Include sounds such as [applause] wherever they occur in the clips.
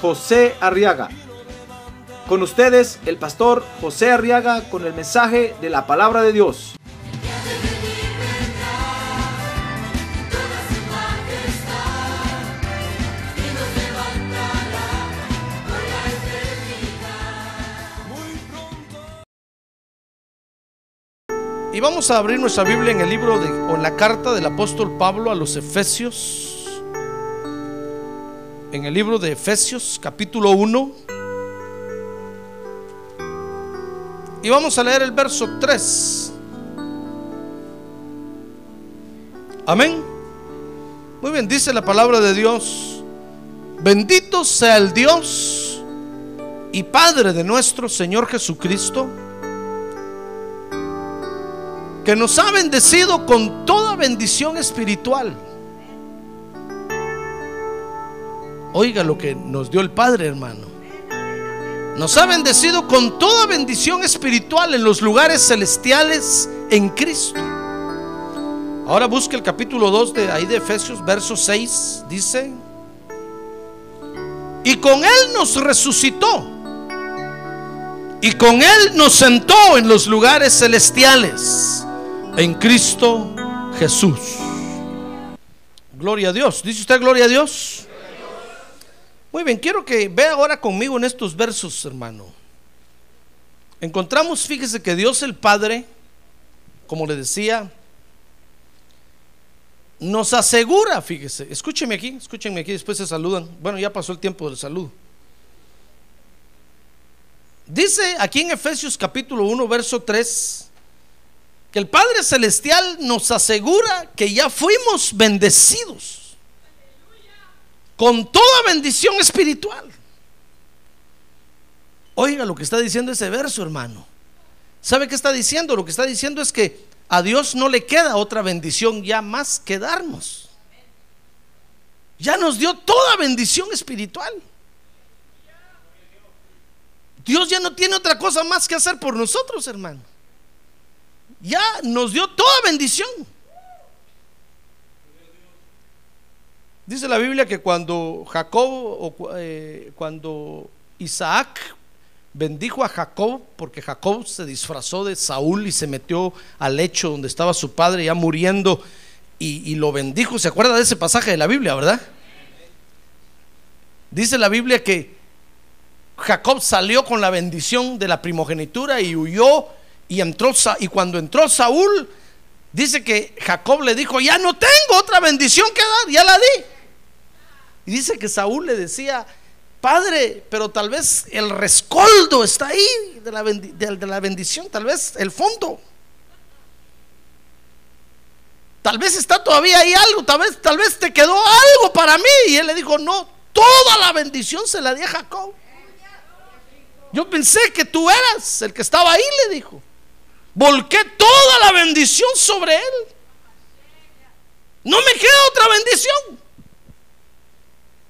José Arriaga. Con ustedes, el pastor José Arriaga con el mensaje de la palabra de Dios. Y vamos a abrir nuestra Biblia en el libro de, o en la carta del apóstol Pablo a los Efesios. En el libro de Efesios, capítulo 1. Y vamos a leer el verso 3. Amén. Muy bien, dice la palabra de Dios. Bendito sea el Dios y Padre de nuestro Señor Jesucristo que nos ha bendecido con toda bendición espiritual. Oiga lo que nos dio el Padre, hermano. Nos ha bendecido con toda bendición espiritual en los lugares celestiales en Cristo. Ahora busque el capítulo 2 de ahí de Efesios, verso 6, dice, y con Él nos resucitó, y con Él nos sentó en los lugares celestiales en Cristo Jesús. Gloria a Dios. ¿Dice usted gloria a Dios? Muy bien, quiero que vea ahora conmigo en estos versos, hermano. Encontramos, fíjese que Dios el Padre, como le decía, nos asegura, fíjese, escúcheme aquí, escúchenme aquí, después se saludan. Bueno, ya pasó el tiempo del saludo. Dice aquí en Efesios capítulo 1, verso 3, que el Padre Celestial nos asegura que ya fuimos bendecidos con toda bendición espiritual. Oiga lo que está diciendo ese verso, hermano. ¿Sabe qué está diciendo? Lo que está diciendo es que a Dios no le queda otra bendición ya más que darnos. Ya nos dio toda bendición espiritual. Dios ya no tiene otra cosa más que hacer por nosotros, hermano ya nos dio toda bendición. Dice la Biblia que cuando Jacob o eh, cuando Isaac bendijo a Jacob, porque Jacob se disfrazó de Saúl y se metió al lecho donde estaba su padre ya muriendo y, y lo bendijo. ¿Se acuerda de ese pasaje de la Biblia, verdad? Dice la Biblia que Jacob salió con la bendición de la primogenitura y huyó y entró y cuando entró Saúl, dice que Jacob le dijo, ya no tengo otra bendición que dar, ya la di. Y dice que Saúl le decía, Padre, pero tal vez el rescoldo está ahí de la, de la bendición, tal vez el fondo. Tal vez está todavía ahí algo, tal vez, tal vez te quedó algo para mí. Y él le dijo, no, toda la bendición se la di a Jacob. Yo pensé que tú eras el que estaba ahí, le dijo volqué toda la bendición sobre él. No me queda otra bendición.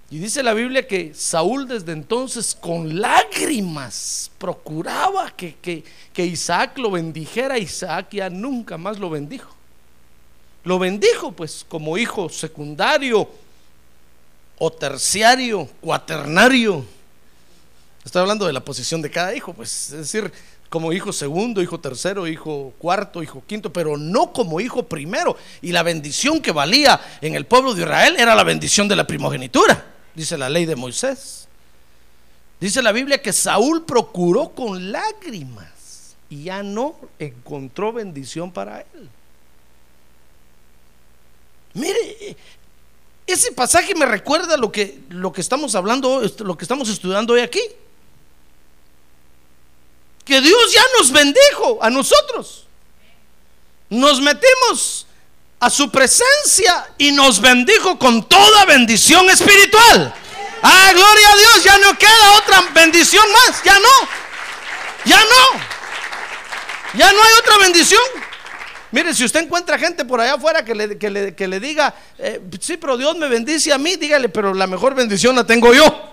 Y dice la Biblia que Saúl desde entonces con lágrimas procuraba que, que, Isaac lo bendijera. Isaac ya nunca más lo bendijo. Lo bendijo pues como hijo secundario o terciario, cuaternario. Estoy hablando de la posición de cada hijo, pues es decir, como hijo segundo, hijo tercero, hijo cuarto, hijo quinto, pero no como hijo primero. Y la bendición que valía en el pueblo de Israel era la bendición de la primogenitura, dice la ley de Moisés. Dice la Biblia que Saúl procuró con lágrimas y ya no encontró bendición para él. Mire, ese pasaje me recuerda lo que, lo que estamos hablando, lo que estamos estudiando hoy aquí que Dios ya nos bendijo a nosotros. Nos metimos a su presencia y nos bendijo con toda bendición espiritual. Ah, gloria a Dios, ya no queda otra bendición más, ya no, ya no, ya no hay otra bendición. Mire, si usted encuentra gente por allá afuera que le, que le- que le diga, eh, sí, pero Dios me bendice a mí, dígale, pero la mejor bendición la tengo yo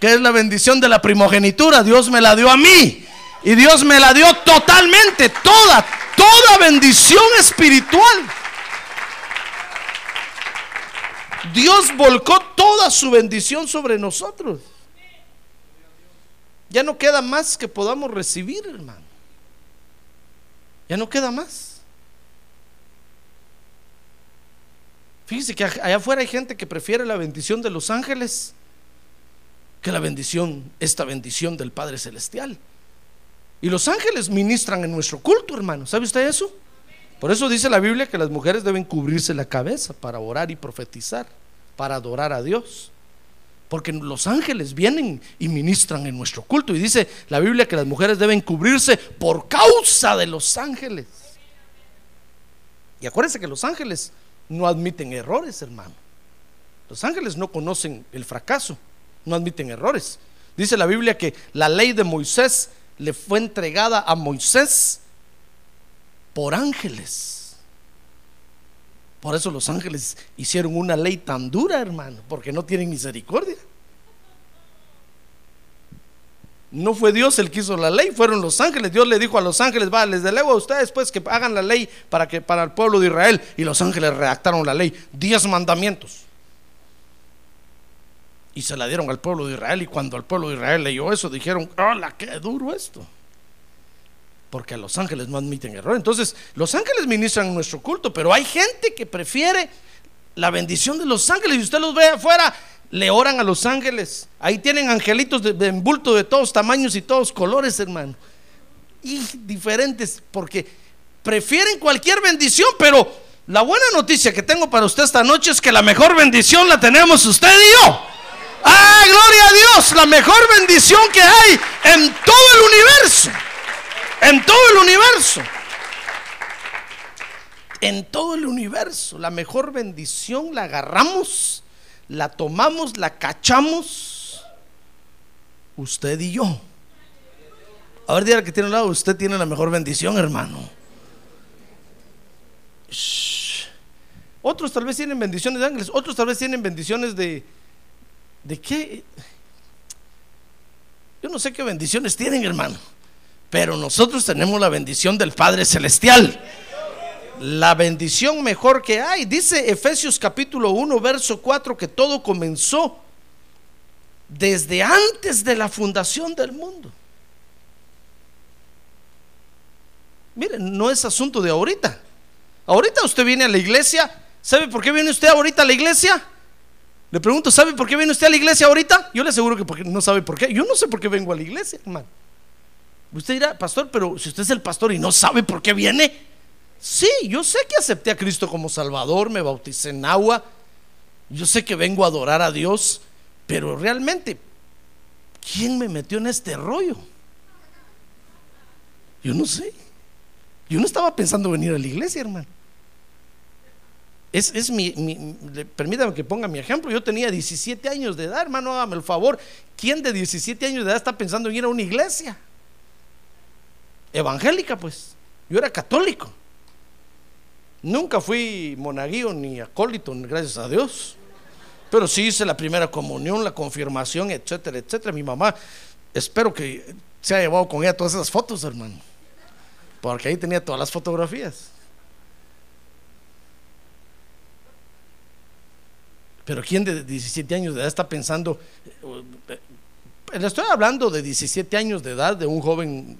que es la bendición de la primogenitura. Dios me la dio a mí. Y Dios me la dio totalmente, toda, toda bendición espiritual. Dios volcó toda su bendición sobre nosotros. Ya no queda más que podamos recibir, hermano. Ya no queda más. Fíjese que allá afuera hay gente que prefiere la bendición de los ángeles que la bendición, esta bendición del Padre Celestial. Y los ángeles ministran en nuestro culto, hermano. ¿Sabe usted eso? Por eso dice la Biblia que las mujeres deben cubrirse la cabeza para orar y profetizar, para adorar a Dios. Porque los ángeles vienen y ministran en nuestro culto. Y dice la Biblia que las mujeres deben cubrirse por causa de los ángeles. Y acuérdense que los ángeles no admiten errores, hermano. Los ángeles no conocen el fracaso, no admiten errores. Dice la Biblia que la ley de Moisés le fue entregada a Moisés por ángeles. Por eso los ángeles hicieron una ley tan dura, hermano, porque no tienen misericordia. No fue Dios el que hizo la ley, fueron los ángeles. Dios le dijo a los ángeles, va, les delego a ustedes pues que hagan la ley para que para el pueblo de Israel. Y los ángeles redactaron la ley, diez mandamientos. Y se la dieron al pueblo de Israel. Y cuando el pueblo de Israel leyó eso, dijeron, hola, qué duro esto. Porque a los ángeles no admiten error. Entonces, los ángeles ministran nuestro culto, pero hay gente que prefiere la bendición de los ángeles. Y usted los ve afuera, le oran a los ángeles. Ahí tienen angelitos de, de envolto de todos tamaños y todos colores, hermano. Y diferentes, porque prefieren cualquier bendición, pero la buena noticia que tengo para usted esta noche es que la mejor bendición la tenemos usted y yo. Ah, gloria a Dios, la mejor bendición que hay en todo el universo. En todo el universo. En todo el universo. La mejor bendición la agarramos, la tomamos, la cachamos. Usted y yo. A ver, diga que tiene un lado, usted tiene la mejor bendición, hermano. Otros tal vez tienen bendiciones de ángeles, otros tal vez tienen bendiciones de... ¿De qué? Yo no sé qué bendiciones tienen, hermano. Pero nosotros tenemos la bendición del Padre Celestial. La bendición mejor que hay. Dice Efesios capítulo 1, verso 4, que todo comenzó desde antes de la fundación del mundo. Miren, no es asunto de ahorita. Ahorita usted viene a la iglesia. ¿Sabe por qué viene usted ahorita a la iglesia? Le pregunto, ¿sabe por qué viene usted a la iglesia ahorita? Yo le aseguro que porque no sabe por qué. Yo no sé por qué vengo a la iglesia, hermano. Usted dirá, pastor, pero si usted es el pastor y no sabe por qué viene. Sí, yo sé que acepté a Cristo como Salvador, me bauticé en agua. Yo sé que vengo a adorar a Dios, pero realmente, ¿quién me metió en este rollo? Yo no sé. Yo no estaba pensando venir a la iglesia, hermano. Es, es mi, permítame que ponga mi ejemplo. Yo tenía 17 años de edad, hermano, hágame el favor. ¿Quién de 17 años de edad está pensando en ir a una iglesia? Evangélica, pues. Yo era católico. Nunca fui monaguillo ni acólito, gracias a Dios. Pero sí hice la primera comunión, la confirmación, etcétera, etcétera. Mi mamá, espero que se haya llevado con ella todas esas fotos, hermano. Porque ahí tenía todas las fotografías. Pero ¿quién de 17 años de edad está pensando? eh, Le estoy hablando de 17 años de edad de un joven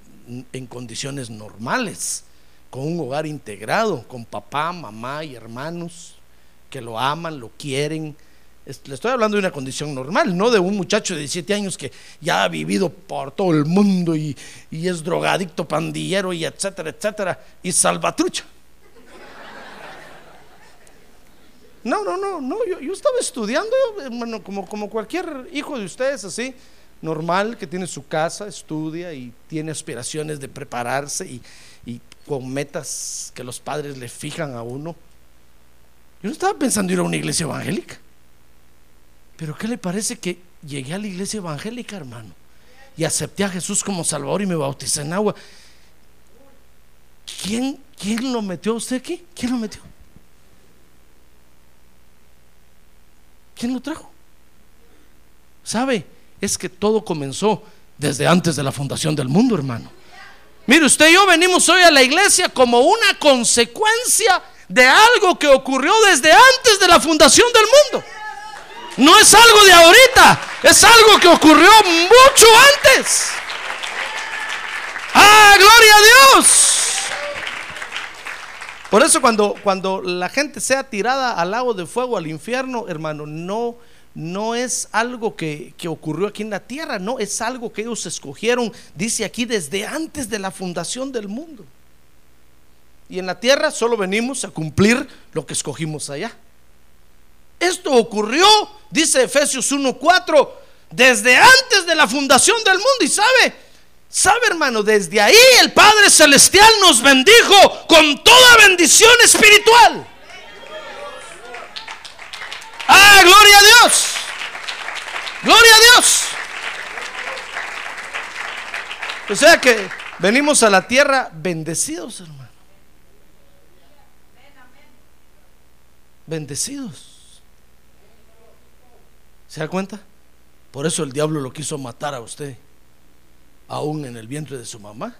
en condiciones normales, con un hogar integrado, con papá, mamá y hermanos que lo aman, lo quieren. Le estoy hablando de una condición normal, no de un muchacho de 17 años que ya ha vivido por todo el mundo y, y es drogadicto, pandillero y etcétera, etcétera, y salvatrucha. No, no, no, no, yo, yo estaba estudiando, hermano, como, como cualquier hijo de ustedes, así, normal, que tiene su casa, estudia y tiene aspiraciones de prepararse y, y con metas que los padres le fijan a uno. Yo no estaba pensando ir a una iglesia evangélica. Pero ¿qué le parece que llegué a la iglesia evangélica, hermano? Y acepté a Jesús como Salvador y me bauticé en agua. ¿Quién, quién lo metió a usted aquí? ¿Quién lo metió? ¿Quién lo trajo? ¿Sabe? Es que todo comenzó desde antes de la fundación del mundo, hermano. Mire, usted y yo venimos hoy a la iglesia como una consecuencia de algo que ocurrió desde antes de la fundación del mundo. No es algo de ahorita, es algo que ocurrió mucho antes. ¡Ah, gloria a Dios! Por eso cuando, cuando la gente sea tirada al lago de fuego, al infierno, hermano, no, no es algo que, que, ocurrió aquí en la tierra, no, es algo que ellos escogieron, dice aquí, desde antes de la fundación del mundo. Y en la tierra solo venimos a cumplir lo que escogimos allá. Esto ocurrió, dice Efesios 1.4, desde antes de la fundación del mundo. Y sabe, sabe hermano, desde ahí el Padre Celestial nos bendijo con toda bendición espiritual. Ah, gloria a Dios. Gloria a Dios. O sea que venimos a la tierra bendecidos, hermano. Bendecidos. ¿Se da cuenta? Por eso el diablo lo quiso matar a usted, aún en el vientre de su mamá,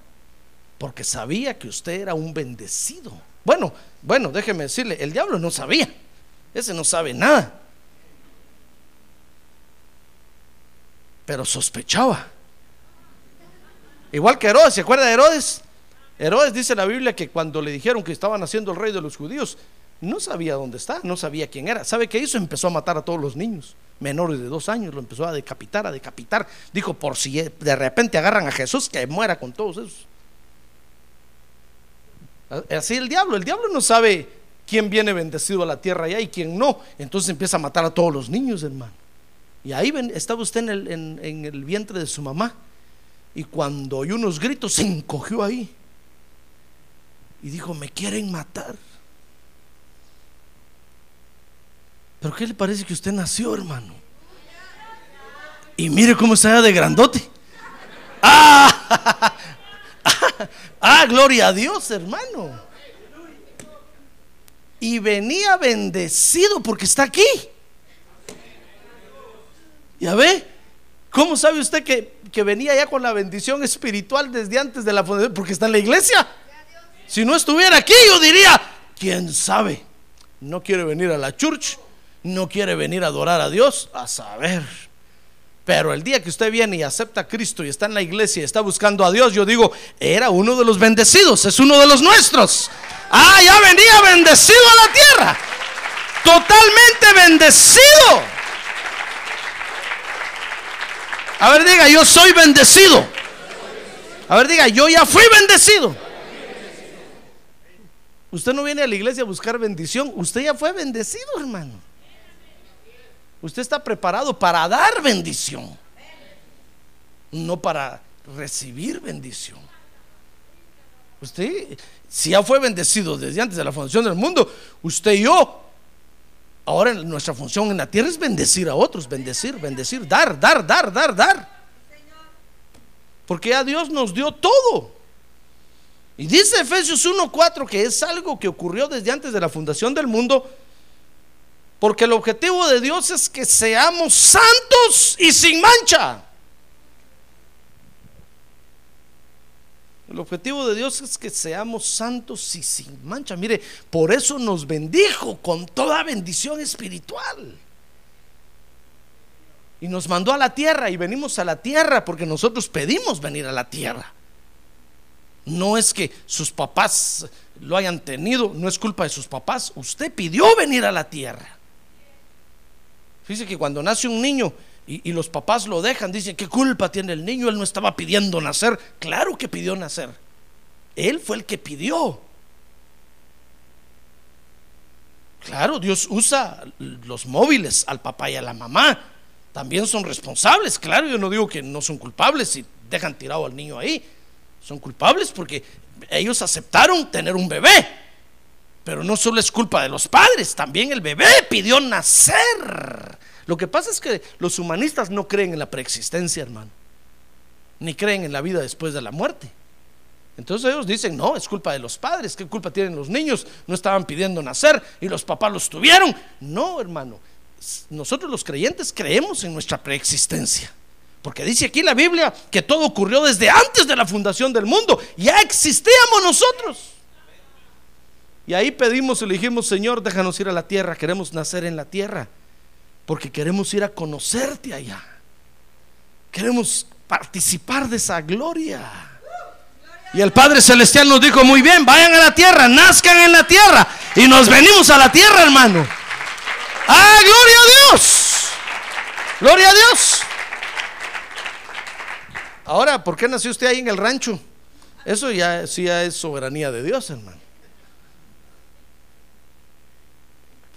porque sabía que usted era un bendecido. Bueno, bueno, déjeme decirle, el diablo no sabía, ese no sabe nada, pero sospechaba. Igual que Herodes, ¿se acuerda de Herodes? Herodes dice en la Biblia que cuando le dijeron que estaban haciendo el rey de los judíos, no sabía dónde está, no sabía quién era. ¿Sabe qué hizo? Empezó a matar a todos los niños menores de dos años, lo empezó a decapitar, a decapitar. Dijo, por si de repente agarran a Jesús, que muera con todos esos. Así el diablo, el diablo no sabe quién viene bendecido a la tierra allá y quién no. Entonces empieza a matar a todos los niños, hermano. Y ahí estaba usted en el vientre de su mamá. Y cuando oyó unos gritos, se encogió ahí. Y dijo, me quieren matar. Pero ¿qué le parece que usted nació, hermano? Y mire cómo está de grandote. ¡Ah! [laughs] ¡Ah! Gloria a Dios, hermano. Y venía bendecido porque está aquí. Ya ve, ¿cómo sabe usted que, que venía ya con la bendición espiritual desde antes de la fundación? Porque está en la iglesia. Si no estuviera aquí, yo diría, ¿quién sabe? No quiere venir a la church no quiere venir a adorar a Dios, a saber. Pero el día que usted viene y acepta a Cristo y está en la iglesia y está buscando a Dios, yo digo, era uno de los bendecidos, es uno de los nuestros. Ah, ya venía bendecido a la tierra. Totalmente bendecido. A ver, diga, yo soy bendecido. A ver, diga, yo ya fui bendecido. Usted no viene a la iglesia a buscar bendición, usted ya fue bendecido, hermano. Usted está preparado para dar bendición, no para recibir bendición. Usted, si ya fue bendecido desde antes de la fundación del mundo, usted y yo, ahora nuestra función en la tierra es bendecir a otros, bendecir, bendecir, dar, dar, dar, dar, dar. Porque ya Dios nos dio todo. Y dice Efesios 1:4 que es algo que ocurrió desde antes de la fundación del mundo porque el objetivo de Dios es que seamos santos y sin mancha. El objetivo de Dios es que seamos santos y sin mancha. Mire, por eso nos bendijo con toda bendición espiritual. Y nos mandó a la tierra y venimos a la tierra porque nosotros pedimos venir a la tierra. No es que sus papás lo hayan tenido, no es culpa de sus papás. Usted pidió venir a la tierra. Fíjese que cuando nace un niño y, los papás lo dejan, dicen, ¿qué culpa tiene el niño? Él no estaba pidiendo nacer. Claro que pidió nacer. Él fue el que pidió. Claro, Dios usa los móviles al papá y a la mamá. También son responsables. Claro, yo no digo que no son culpables si dejan tirado al niño ahí. Son culpables porque ellos aceptaron tener un bebé. Pero no solo es culpa de los padres, también el bebé pidió nacer. Lo que pasa es que los humanistas no creen en la preexistencia, hermano, ni creen en la vida después de la muerte. Entonces ellos dicen, no, es culpa de los padres, ¿qué culpa tienen los niños? No estaban pidiendo nacer y los papás los tuvieron. No, hermano, nosotros los creyentes creemos en nuestra preexistencia. Porque dice aquí la Biblia que todo ocurrió desde antes de la fundación del mundo. Ya existíamos nosotros. Y ahí pedimos y le dijimos, Señor, déjanos ir a la tierra, queremos nacer en la tierra. Porque queremos ir a conocerte allá. Queremos participar de esa gloria. Y el Padre Celestial nos dijo, muy bien, vayan a la tierra, nazcan en la tierra. Y nos venimos a la tierra, hermano. Ah, gloria a Dios. Gloria a Dios. Ahora, ¿por qué nació usted ahí en el rancho? Eso ya, sí ya es soberanía de Dios, hermano.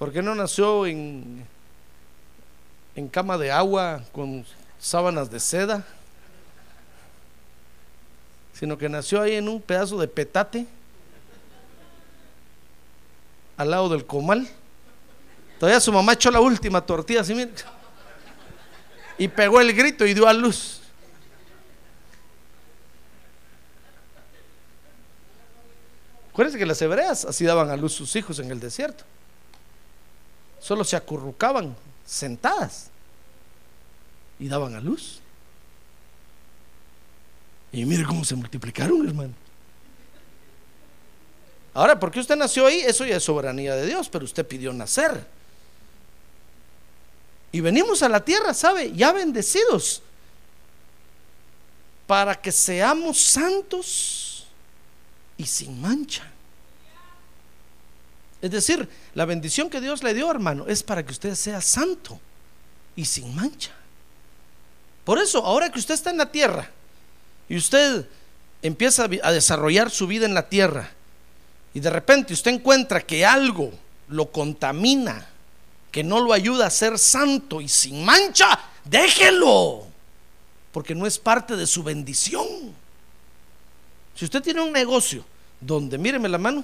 ¿Por qué no nació en, en cama de agua con sábanas de seda? Sino que nació ahí en un pedazo de petate al lado del comal. Todavía su mamá echó la última tortilla así, y pegó el grito y dio a luz. Acuérdense que las hebreas así daban a luz sus hijos en el desierto. Solo se acurrucaban sentadas y daban a luz. Y mire cómo se multiplicaron, hermano. Ahora, porque usted nació ahí, eso ya es soberanía de Dios, pero usted pidió nacer. Y venimos a la tierra, ¿sabe? Ya bendecidos. Para que seamos santos y sin mancha. Es decir, la bendición que Dios le dio, hermano, es para que usted sea santo y sin mancha. Por eso, ahora que usted está en la tierra y usted empieza a desarrollar su vida en la tierra y de repente usted encuentra que algo lo contamina, que no lo ayuda a ser santo y sin mancha, déjelo, porque no es parte de su bendición. Si usted tiene un negocio donde, míreme la mano,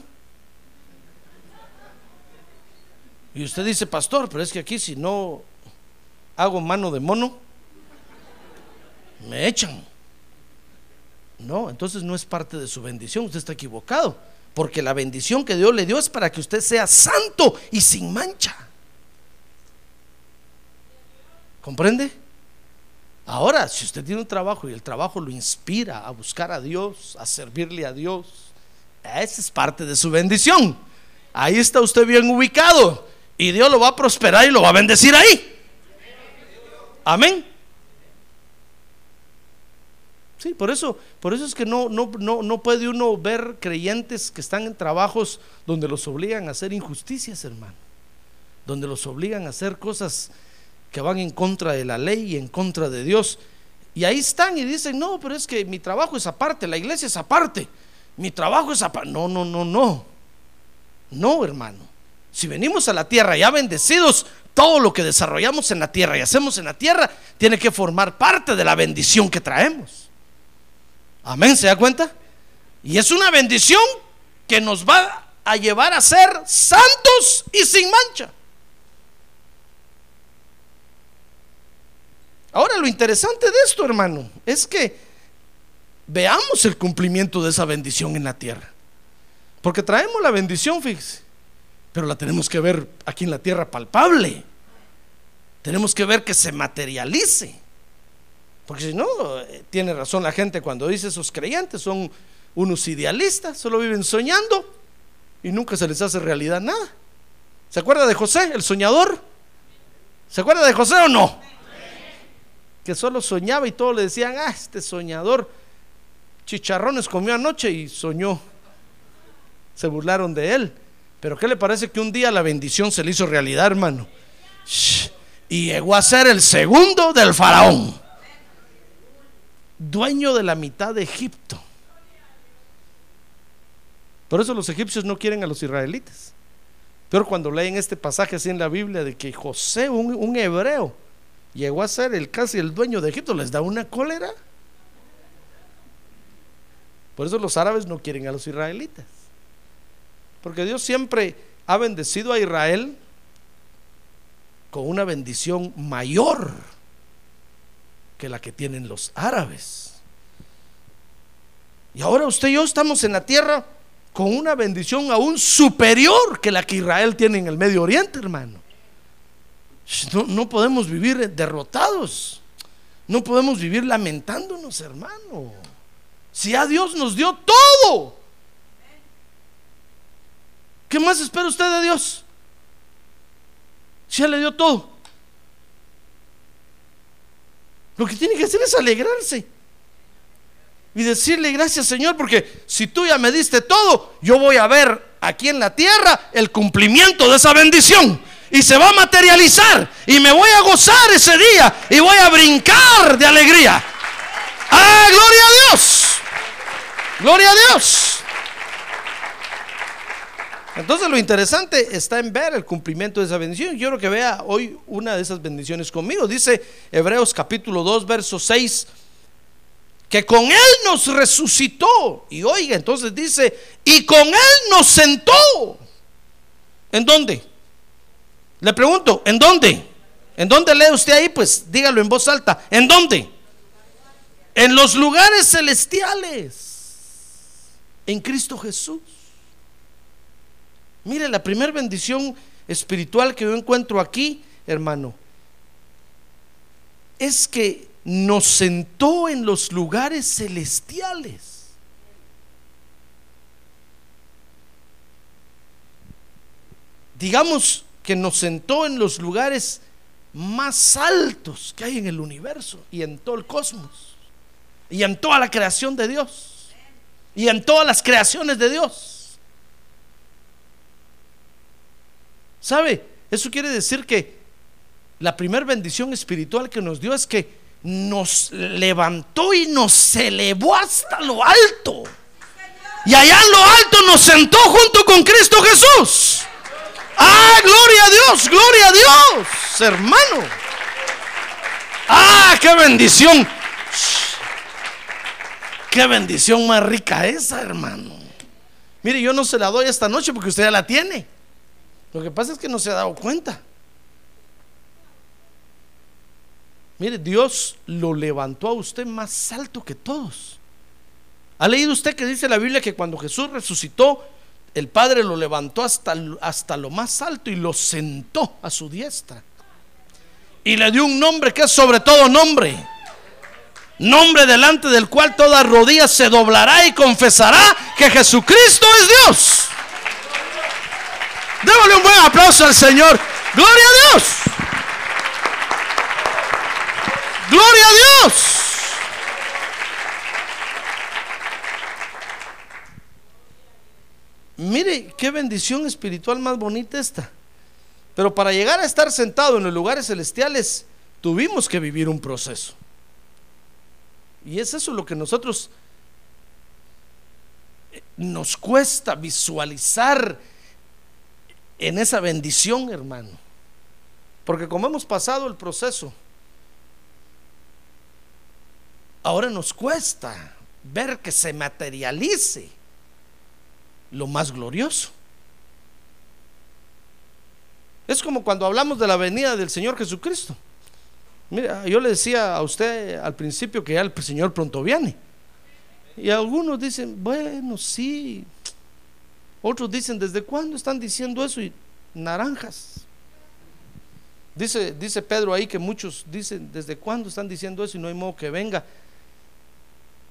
y usted dice, pastor, pero es que aquí si no hago mano de mono, me echan. No, entonces no es parte de su bendición, usted está equivocado, porque la bendición que Dios le dio es para que usted sea santo y sin mancha. ¿Comprende? Ahora, si usted tiene un trabajo y el trabajo lo inspira a buscar a Dios, a servirle a Dios, esa es parte de su bendición. Ahí está usted bien ubicado y Dios lo va a prosperar y lo va a bendecir ahí. Amén. Sí, por eso, por eso es que no, no, no, no puede uno ver creyentes que están en trabajos donde los obligan a hacer injusticias, hermano. Donde los obligan a hacer cosas que van en contra de la ley y en contra de Dios. Y ahí están y dicen, no, pero es que mi trabajo es aparte, la iglesia es aparte, mi trabajo es aparte. No, no, no, no. No, hermano. Si venimos a la tierra ya bendecidos, todo lo que desarrollamos en la tierra y hacemos en la tierra tiene que formar parte de la bendición que traemos. Amén, ¿se da cuenta? Y es una bendición que nos va a llevar a ser santos y sin mancha. Ahora lo interesante de esto, hermano, es que veamos el cumplimiento de esa bendición en la tierra. Porque traemos la bendición, fíjese, pero la tenemos que ver aquí en la tierra palpable. Tenemos que ver que se materialice. Porque si no, eh, tiene razón la gente cuando dice esos creyentes son unos idealistas, solo viven soñando y nunca se les hace realidad nada. ¿Se acuerda de José, el soñador? ¿Se acuerda de José o no? que solo soñaba y todos le decían, ah, este soñador, chicharrones comió anoche y soñó. Se burlaron de él. Pero ¿qué le parece que un día la bendición se le hizo realidad, hermano? Y llegó a ser el segundo del faraón, dueño de la mitad de Egipto. Por eso los egipcios no quieren a los israelitas. Pero cuando leen este pasaje así en la Biblia de que José, un, un hebreo, llegó a ser el casi el dueño de Egipto, les da una cólera. Por eso los árabes no quieren a los israelitas. Porque Dios siempre ha bendecido a Israel con una bendición mayor que la que tienen los árabes. Y ahora usted y yo estamos en la tierra con una bendición aún superior que la que Israel tiene en el Medio Oriente, hermano. No, no podemos vivir derrotados. No podemos vivir lamentándonos, hermano. Si a Dios nos dio todo. ¿Qué más espera usted de Dios? Si ya le dio todo. Lo que tiene que hacer es alegrarse. Y decirle gracias Señor, porque si tú ya me diste todo, yo voy a ver aquí en la tierra el cumplimiento de esa bendición. Y se va a materializar. Y me voy a gozar ese día. Y voy a brincar de alegría. ¡Ah, gloria a Dios! ¡Gloria a Dios! Entonces lo interesante está en ver el cumplimiento de esa bendición. Yo quiero que vea hoy una de esas bendiciones conmigo. Dice Hebreos capítulo 2, verso 6, que con Él nos resucitó. Y oiga, entonces dice, y con Él nos sentó. ¿En dónde? Le pregunto, ¿en dónde? ¿En dónde lee usted ahí? Pues dígalo en voz alta. ¿En dónde? En los lugares celestiales. En Cristo Jesús. Mire, la primera bendición espiritual que yo encuentro aquí, hermano, es que nos sentó en los lugares celestiales. Digamos que nos sentó en los lugares más altos que hay en el universo y en todo el cosmos y en toda la creación de Dios y en todas las creaciones de Dios. ¿Sabe? Eso quiere decir que la primera bendición espiritual que nos dio es que nos levantó y nos elevó hasta lo alto. Y allá en lo alto nos sentó junto con Cristo Jesús. Ah, gloria a Dios, gloria a Dios, hermano. Ah, qué bendición. Qué bendición más rica esa, hermano. Mire, yo no se la doy esta noche porque usted ya la tiene. Lo que pasa es que no se ha dado cuenta. Mire, Dios lo levantó a usted más alto que todos. ¿Ha leído usted que dice la Biblia que cuando Jesús resucitó, el Padre lo levantó hasta, hasta lo más alto y lo sentó a su diestra? Y le dio un nombre que es sobre todo nombre. Nombre delante del cual toda rodilla se doblará y confesará que Jesucristo es Dios. Démosle un buen aplauso al Señor. Gloria a Dios. Gloria a Dios. Mire qué bendición espiritual más bonita esta. Pero para llegar a estar sentado en los lugares celestiales, tuvimos que vivir un proceso. Y es eso lo que nosotros eh, nos cuesta visualizar en esa bendición, hermano. Porque como hemos pasado el proceso, ahora nos cuesta ver que se materialice lo más glorioso. Es como cuando hablamos de la venida del Señor Jesucristo. Mira, yo le decía a usted al principio que ya el Señor pronto viene. Y algunos dicen, bueno, sí. Otros dicen, ¿desde cuándo están diciendo eso? Y naranjas. Dice, dice Pedro ahí que muchos dicen, ¿desde cuándo están diciendo eso y no hay modo que venga?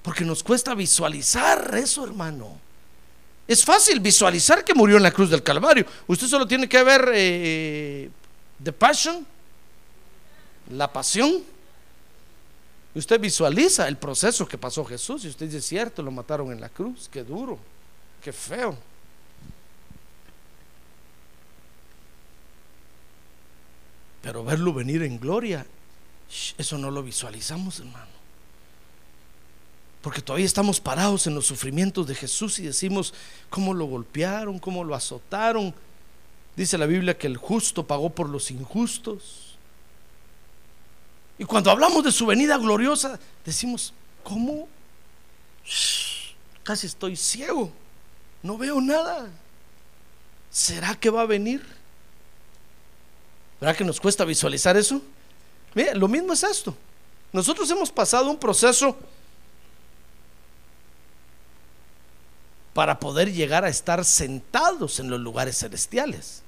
Porque nos cuesta visualizar eso, hermano. Es fácil visualizar que murió en la cruz del Calvario. Usted solo tiene que ver eh, The Passion, la pasión. Usted visualiza el proceso que pasó Jesús y usted dice, cierto, lo mataron en la cruz, qué duro, qué feo. Pero verlo venir en gloria, eso no lo visualizamos, hermano. Porque todavía estamos parados en los sufrimientos de Jesús y decimos cómo lo golpearon, cómo lo azotaron. Dice la Biblia que el justo pagó por los injustos. Y cuando hablamos de su venida gloriosa, decimos, ¿cómo? casi estoy ciego, no veo nada. ¿Será que va a venir? ¿Verdad que nos cuesta visualizar eso? Mira, lo mismo es esto. Nosotros hemos pasado un proceso para poder llegar a estar sentados en los lugares celestiales.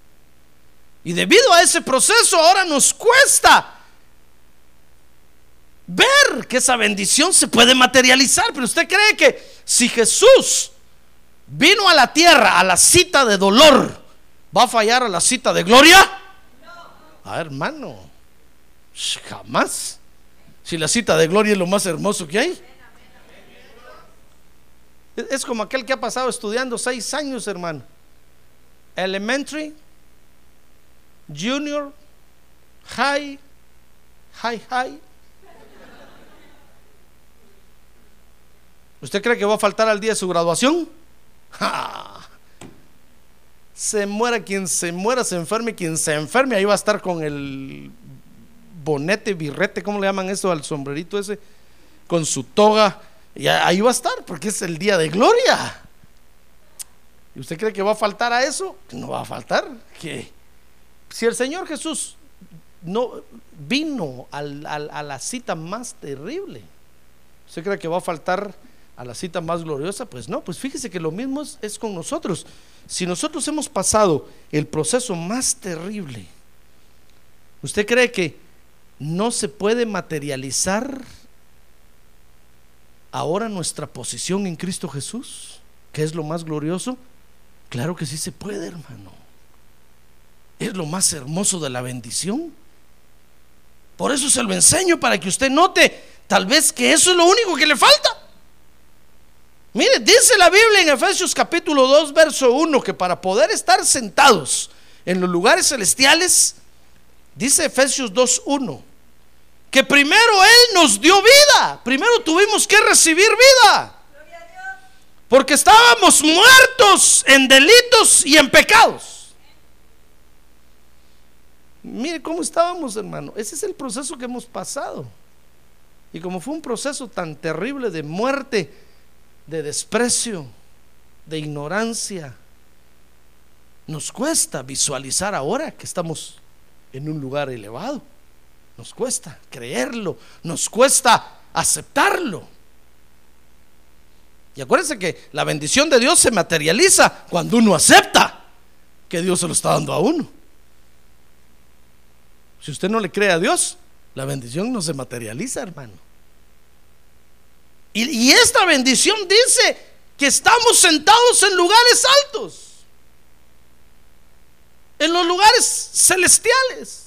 Y debido a ese proceso ahora nos cuesta ver que esa bendición se puede materializar. Pero usted cree que si Jesús vino a la tierra a la cita de dolor, ¿va a fallar a la cita de gloria? Ah, hermano, jamás. Si la cita de gloria es lo más hermoso que hay. Es como aquel que ha pasado estudiando seis años, hermano. Elementary, junior, high, high, high. ¿Usted cree que va a faltar al día de su graduación? Se muera quien se muera, se enferme quien se enferme, ahí va a estar con el bonete, birrete, ¿cómo le llaman eso al sombrerito ese? Con su toga, y ahí va a estar, porque es el día de gloria. ¿Y usted cree que va a faltar a eso? No va a faltar. Si el Señor Jesús no vino a la cita más terrible, ¿usted cree que va a faltar a la cita más gloriosa? Pues no, pues fíjese que lo mismo es, con nosotros. Si nosotros hemos pasado el proceso más terrible, ¿usted cree que no se puede materializar ahora nuestra posición en Cristo Jesús? Que es lo más glorioso. Claro que sí se puede, hermano. Es lo más hermoso de la bendición. Por eso se lo enseño para que usted note tal vez que eso es lo único que le falta. Mire, dice la Biblia en Efesios capítulo 2, verso 1, que para poder estar sentados en los lugares celestiales, dice Efesios 2, 1, que primero Él nos dio vida, primero tuvimos que recibir vida, porque estábamos muertos en delitos y en pecados. Mire cómo estábamos, hermano. Ese es el proceso que hemos pasado. Y como fue un proceso tan terrible de muerte, de desprecio, de ignorancia. Nos cuesta visualizar ahora que estamos en un lugar elevado. Nos cuesta creerlo, nos cuesta aceptarlo. Y acuérdense que la bendición de Dios se materializa cuando uno acepta que Dios se lo está dando a uno. Si usted no le cree a Dios, la bendición no se materializa, hermano. Y, esta bendición dice que estamos sentados en lugares altos, en los lugares celestiales.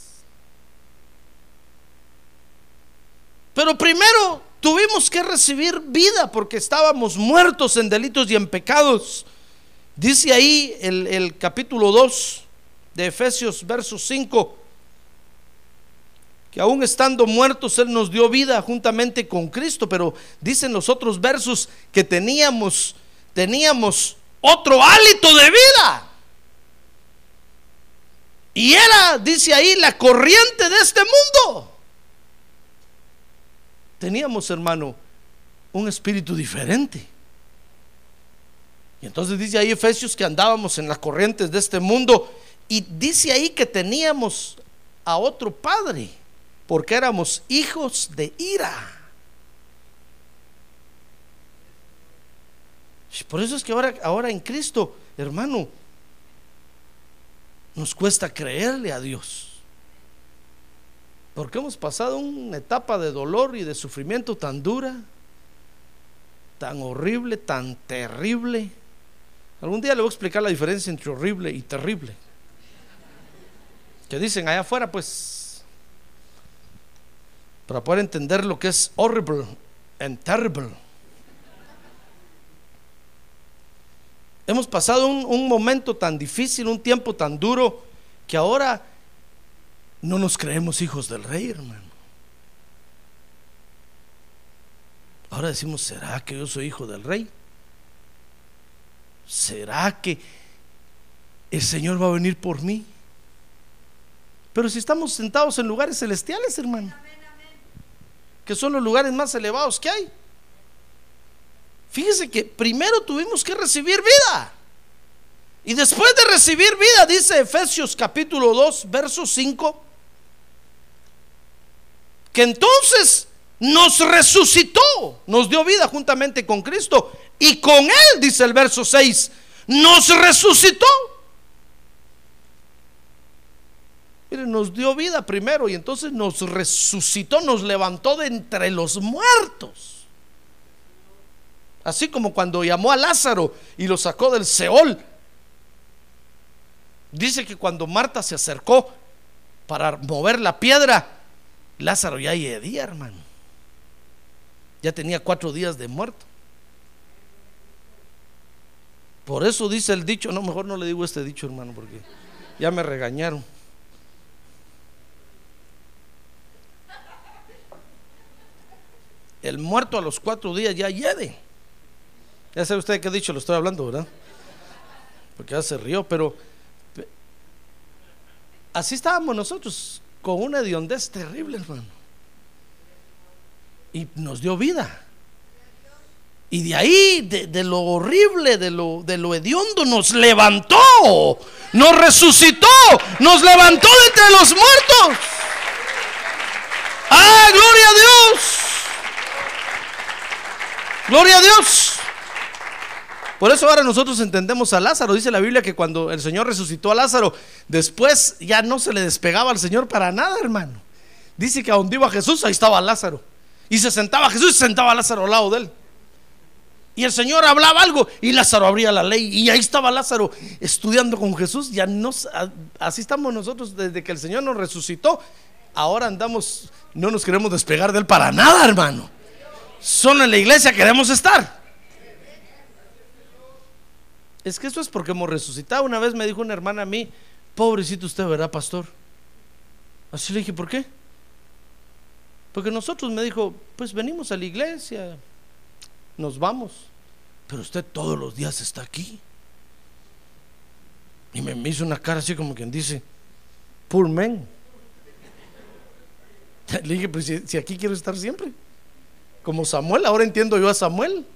Pero primero tuvimos que recibir vida porque estábamos muertos en delitos y en pecados. Dice ahí el, capítulo 2 de Efesios, verso 5 que aún estando muertos Él nos dio vida juntamente con Cristo, pero dicen los otros versos que teníamos, teníamos otro hálito de vida. Y era, dice ahí, la corriente de este mundo. Teníamos, hermano, un espíritu diferente. Y entonces dice ahí Efesios que andábamos en las corrientes de este mundo. Y dice ahí que teníamos a otro Padre porque éramos hijos de ira. Por eso es que ahora, ahora en Cristo, hermano, nos cuesta creerle a Dios. Porque hemos pasado una etapa de dolor y de sufrimiento tan dura, tan horrible, tan terrible. Algún día le voy a explicar la diferencia entre horrible y terrible. Que dicen allá afuera, pues para poder entender lo que es horrible and terrible. Hemos pasado un, momento tan difícil, un tiempo tan duro, que ahora no nos creemos hijos del rey, hermano. Ahora decimos, ¿será que yo soy hijo del rey? ¿Será que el Señor va a venir por mí? Pero si estamos sentados en lugares celestiales, hermano que son los lugares más elevados que hay. Fíjese que primero tuvimos que recibir vida. Y después de recibir vida, dice Efesios capítulo 2, verso 5, que entonces nos resucitó, nos dio vida juntamente con Cristo. Y con Él, dice el verso 6, nos resucitó Mire, nos dio vida primero y entonces nos resucitó, nos levantó de entre los muertos. Así como cuando llamó a Lázaro y lo sacó del Seol. Dice que cuando Marta se acercó para mover la piedra, Lázaro ya día hermano. Ya tenía cuatro días de muerto. Por eso dice el dicho, no, mejor no le digo este dicho, hermano, porque ya me regañaron. El muerto a los cuatro días ya hiede. Ya sabe usted qué dicho lo estoy hablando, ¿verdad? Porque ya se rió, pero así estábamos nosotros, con una hediondez terrible, hermano y nos dio vida. Y de ahí, de, lo horrible, de lo, de lo hediondo, nos levantó, nos resucitó, nos levantó de entre los muertos. ¡Ah, gloria a Dios! ¡Gloria a Dios! Por eso ahora nosotros entendemos a Lázaro. Dice la Biblia que cuando el Señor resucitó a Lázaro, después ya no se le despegaba al Señor para nada, hermano. Dice que a donde iba Jesús, ahí estaba Lázaro. Y se sentaba Jesús y se sentaba Lázaro al lado de él. Y el Señor hablaba algo y Lázaro abría la ley. Y ahí estaba Lázaro estudiando con Jesús. Ya no, así estamos nosotros desde que el Señor nos resucitó. Ahora andamos, no nos queremos despegar de él para nada, hermano. Solo en la iglesia queremos estar. Es que esto es porque hemos resucitado. Una vez me dijo una hermana a mí, pobrecito usted, ¿verdad, pastor? Así le dije, ¿por qué? Porque nosotros me dijo, pues venimos a la iglesia, nos vamos, pero usted todos los días está aquí. Y me, hizo una cara así como quien dice, poor man. [laughs] Le dije, pues si, aquí quiero estar siempre. Como Samuel, ahora entiendo yo a Samuel.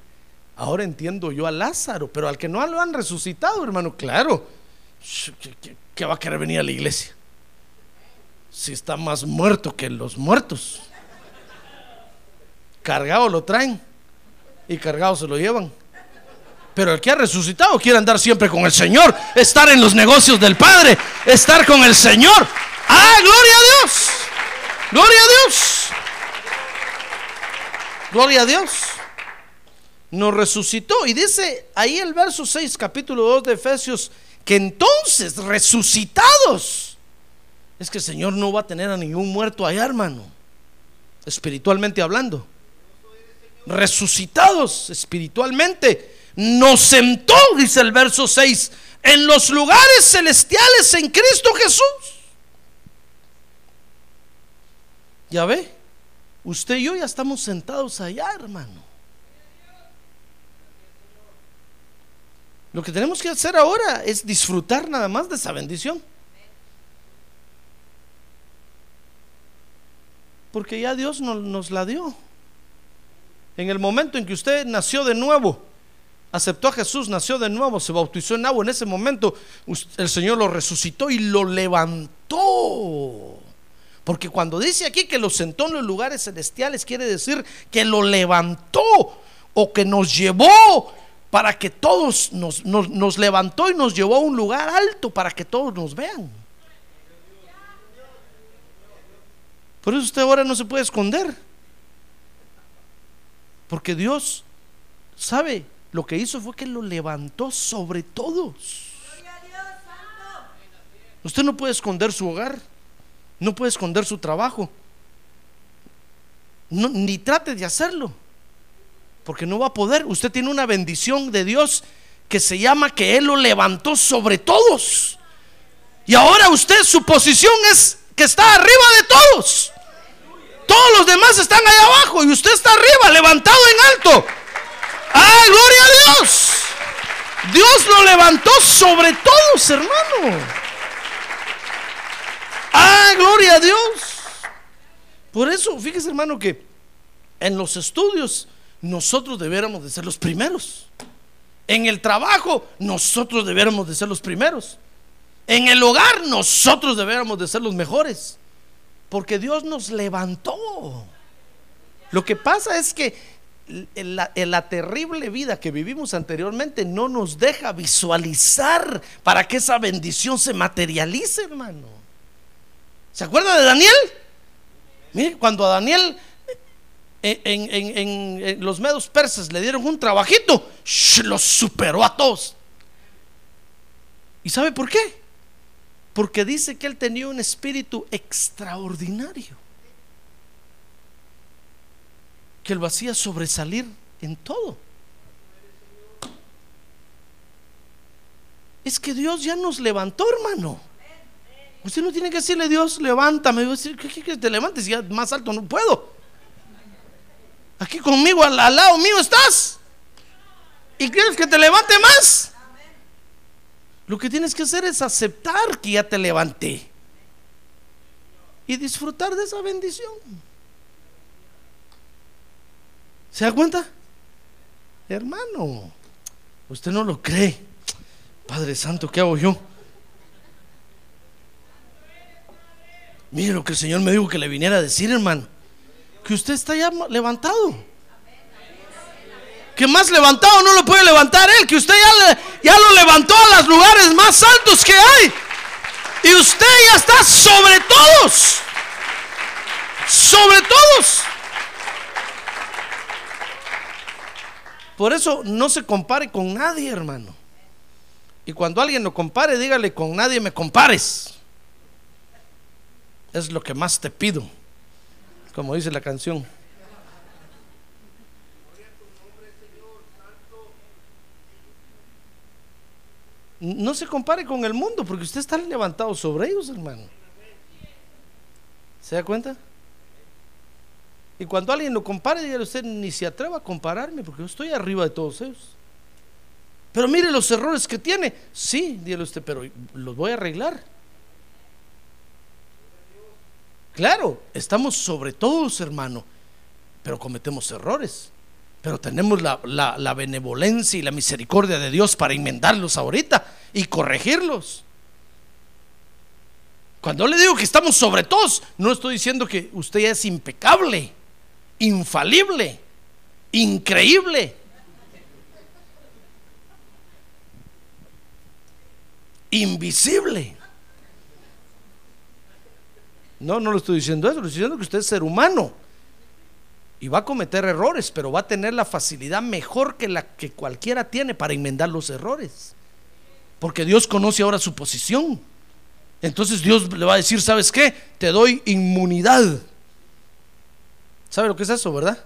Ahora entiendo yo a Lázaro, pero al que no lo han resucitado, hermano, claro. ¿Qué, va a querer venir a la iglesia? Si está más muerto que los muertos cargado lo traen y cargado se lo llevan. Pero el que ha resucitado quiere andar siempre con el Señor, estar en los negocios del Padre, estar con el Señor. ¡Ah, gloria a Dios! ¡Gloria a Dios! ¡Gloria a Dios! Nos resucitó. Y dice ahí el verso 6, capítulo 2 de Efesios, que entonces resucitados, es que el Señor no va a tener a ningún muerto allá, hermano, espiritualmente hablando resucitados espiritualmente, nos sentó, dice el verso 6, en los lugares celestiales en Cristo Jesús. Ya ve, usted y yo ya estamos sentados allá, hermano. Lo que tenemos que hacer ahora es disfrutar nada más de esa bendición. Porque ya Dios nos, la dio. En el momento en que usted nació de nuevo, aceptó a Jesús, nació de nuevo, se bautizó en agua, en ese momento el Señor lo resucitó y lo levantó. Porque cuando dice aquí que lo sentó en los lugares celestiales, quiere decir que lo levantó o que nos llevó para que todos nos, nos, levantó y nos llevó a un lugar alto para que todos nos vean. Por eso usted ahora no se puede esconder. Porque Dios sabe, lo que hizo fue que lo levantó sobre todos. Usted no puede esconder su hogar, no puede esconder su trabajo, ni trate de hacerlo, porque no va a poder. Usted tiene una bendición de Dios que se llama que Él lo levantó sobre todos. Y ahora usted, su posición es que está arriba de todos. Todos los demás están allá abajo y usted está arriba, levantado en alto. ¡Ah, gloria a Dios! Dios lo levantó sobre todos, hermano. ¡Ah, gloria a Dios! Por eso, fíjese, hermano, que en los estudios nosotros debiéramos de ser los primeros. En el trabajo nosotros debiéramos de ser los primeros. En el hogar nosotros debiéramos de ser los mejores. Porque Dios nos levantó. Lo que pasa es que la, la, terrible vida que vivimos anteriormente no nos deja visualizar para que esa bendición se materialice, hermano. ¿Se acuerda de Daniel? Mire, cuando a Daniel eh, en, los medos persas le dieron un trabajito, los superó a todos. ¿Y sabe por qué? Porque dice que él tenía un espíritu extraordinario. Que lo hacía sobresalir en todo. Es que Dios ya nos levantó, hermano. Usted no tiene que decirle, Dios, levántame. decir, ¿qué, que te levantes? Ya más alto no puedo. Aquí conmigo, al, lado mío estás. ¿Y quieres que te levante más? Lo que tienes que hacer es aceptar que ya te levanté. Y disfrutar de esa bendición. ¿Se da cuenta? Hermano, usted no lo cree. Padre Santo, ¿qué hago yo? Mire lo que el Señor me dijo que le viniera a decir, hermano. Que usted está ya levantado. Que más levantado no lo puede levantar Él. Que usted ya, lo levantó a los lugares más altos que hay. Y usted ya está sobre todos. Sobre todos. Por eso no se compare con nadie, hermano. Y cuando alguien lo compare, dígale, con nadie me compares es lo que más te pido, como dice la canción. No se compare con el mundo, porque usted está levantado sobre ellos, hermano. ¿Se da cuenta? Y cuando alguien lo compare, dígale usted, ni se atreva a compararme, porque yo estoy arriba de todos ellos. Pero mire los errores que tiene. Sí, dígale usted, pero los voy a arreglar. Claro, estamos sobre todos, hermano, pero cometemos errores. Pero tenemos la, benevolencia y la misericordia de Dios para enmendarlos ahorita y corregirlos. Cuando le digo que estamos sobre todos, no estoy diciendo que usted es impecable, infalible, increíble. Invisible. No, no lo estoy diciendo eso, estoy diciendo que usted es ser humano y va a cometer errores, pero va a tener la facilidad mejor que la que cualquiera tiene para enmendar los errores. Porque Dios conoce ahora su posición. Entonces Dios le va a decir, ¿sabes qué? Te doy inmunidad. ¿Sabe lo que es eso, verdad?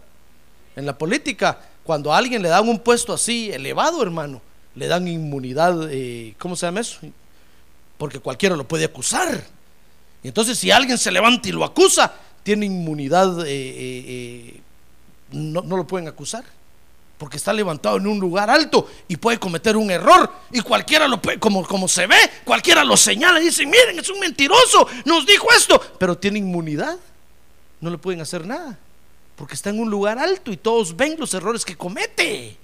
En la política, cuando a alguien le dan un puesto así elevado, hermano, le dan inmunidad, eh, ¿cómo se llama eso? Porque cualquiera lo puede acusar. Y entonces si alguien se levanta y lo acusa, tiene inmunidad, eh, eh, eh, no, lo pueden acusar. Porque está levantado en un lugar alto y puede cometer un error. Y cualquiera lo puede, como, como se ve, cualquiera lo señala y dice, miren, es un mentiroso, nos dijo esto. Pero tiene inmunidad. No le pueden hacer nada. Porque está en un lugar alto y todos ven los errores que comete.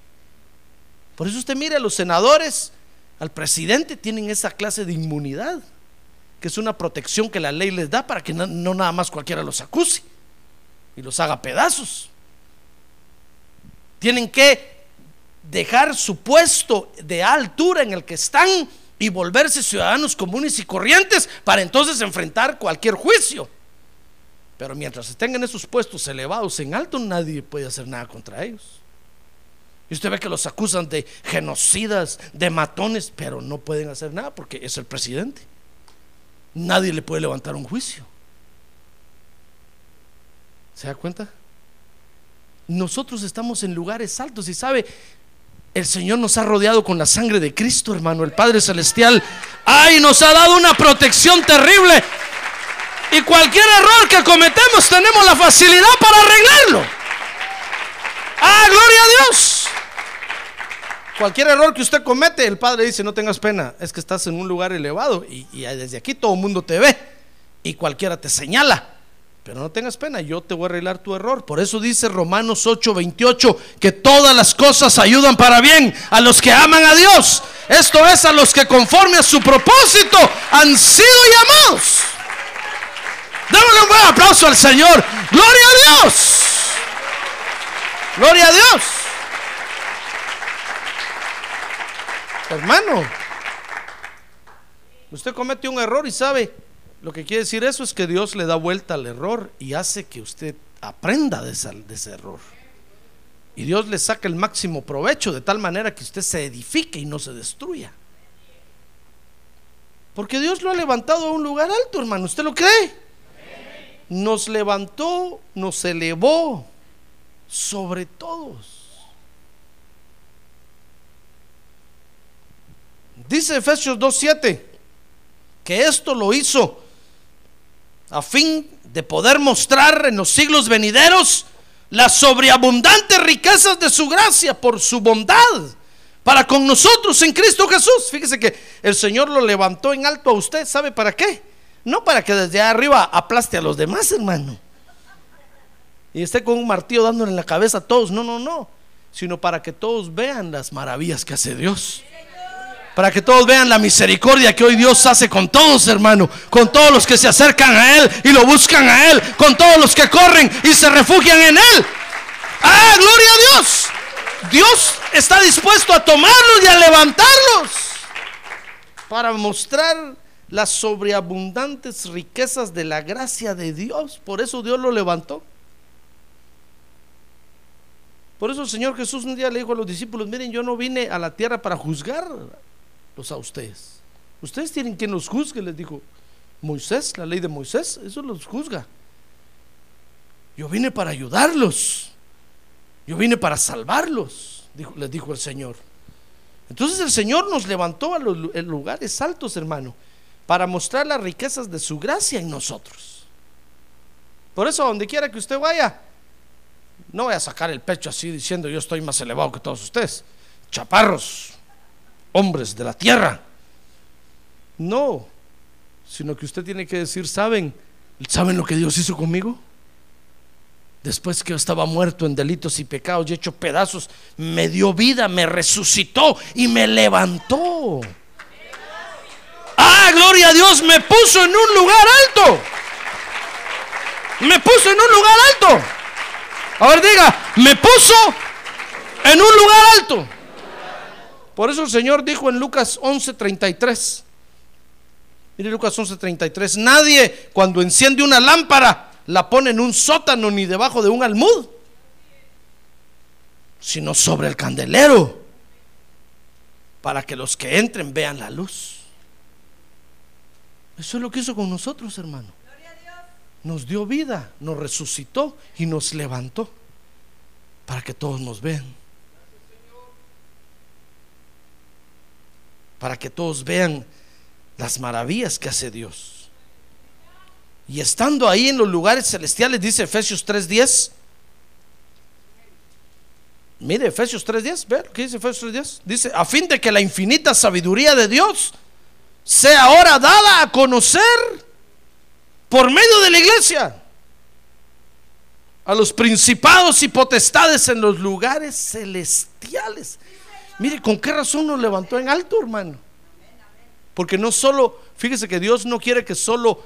Por eso usted mire a los senadores, al presidente, tienen esa clase de inmunidad que es una protección que la ley les da para que no, nada más cualquiera los acuse y los haga pedazos. Tienen que dejar su puesto de altura en el que están y volverse ciudadanos comunes y corrientes para entonces enfrentar cualquier juicio. Pero mientras estén en esos puestos elevados en alto, nadie puede hacer nada contra ellos. Y usted ve que los acusan de genocidas, de matones, pero no pueden hacer nada porque es el presidente nadie le puede levantar un juicio. ¿Se da cuenta? Nosotros estamos en lugares altos y sabe, el Señor nos ha rodeado con la sangre de Cristo, hermano, el Padre Celestial. Ay, nos ha dado una protección terrible. Y cualquier error que cometemos tenemos la facilidad para arreglarlo. Ah, gloria a Dios. Cualquier error que usted comete, el Padre dice, no tengas pena, es que estás en un lugar elevado y, desde aquí todo el mundo te ve y cualquiera te señala. Pero no tengas pena, yo te voy a arreglar tu error. Por eso dice Romanos 8:28 que todas las cosas ayudan para bien a los que aman a Dios. Esto es a los que conforme a su propósito han sido llamados. Démosle un buen aplauso al Señor. Gloria a Dios. Gloria a Dios. Hermano, usted comete un error y sabe, lo que quiere decir eso es que Dios le da vuelta al error y hace que usted aprenda de de ese error. Y Dios le saca el máximo provecho de tal manera que usted se edifique y no se destruya. Porque Dios lo ha levantado a un lugar alto, hermano. ¿Usted lo cree? Nos levantó, nos elevó sobre todos. Dice Efesios 2.7 que esto lo hizo a fin de poder mostrar en los siglos venideros las sobreabundantes riquezas de su gracia por su bondad para con nosotros en Cristo Jesús. Fíjese que el Señor lo levantó en alto a usted, ¿sabe para qué? No para que desde arriba aplaste a los demás, hermano. Y esté con un martillo dándole en la cabeza a todos. No, no, no. Sino para que todos vean las maravillas que hace Dios para que todos vean la misericordia que hoy Dios hace con todos, hermano, con todos los que se acercan a Él y lo buscan a Él, con todos los que corren y se refugian en Él. ¡Ah, gloria a Dios! Dios está dispuesto a tomarlos y a levantarlos para mostrar las sobreabundantes riquezas de la gracia de Dios. Por eso Dios lo levantó. Por eso el Señor Jesús un día le dijo a los discípulos, miren, yo no vine a la tierra para juzgar los a ustedes. Ustedes tienen quien los juzgue, les dijo Moisés, la ley de Moisés, eso los juzga. Yo vine para ayudarlos. Yo vine para salvarlos, les dijo el Señor. Entonces el Señor nos levantó a los lugares altos, hermano, para mostrar las riquezas de su gracia en nosotros. Por eso, donde quiera que usted vaya, no voy a sacar el pecho así diciendo yo estoy más elevado que todos ustedes. Chaparros, hombres de la tierra. No, sino que usted tiene que decir, ¿saben? ¿Saben lo que Dios hizo conmigo? Después que yo estaba muerto en delitos y pecados y hecho pedazos, me dio vida, me resucitó y me levantó. Ah, gloria a Dios, me puso en un lugar alto. Me puso en un lugar alto. A ver, diga, me puso en un lugar alto. Por eso el Señor dijo en Lucas 11:33. Mire Lucas 11:33. Nadie cuando enciende una lámpara la pone en un sótano ni debajo de un almud, sino sobre el candelero, para que los que entren vean la luz. Eso es lo que hizo con nosotros, hermano. Nos dio vida, nos resucitó y nos levantó para que todos nos vean. Para que todos vean las maravillas que hace Dios. Y estando ahí en los lugares celestiales, dice Efesios 3:10. Mire, Efesios 3:10, ve lo que dice Efesios 3:10. Dice, a fin de que la infinita sabiduría de Dios sea ahora dada a conocer por medio de la iglesia a los principados y potestades en los lugares celestiales. Mire, ¿con qué razón nos levantó en alto, hermano? Porque no solo, fíjese que Dios no quiere que solo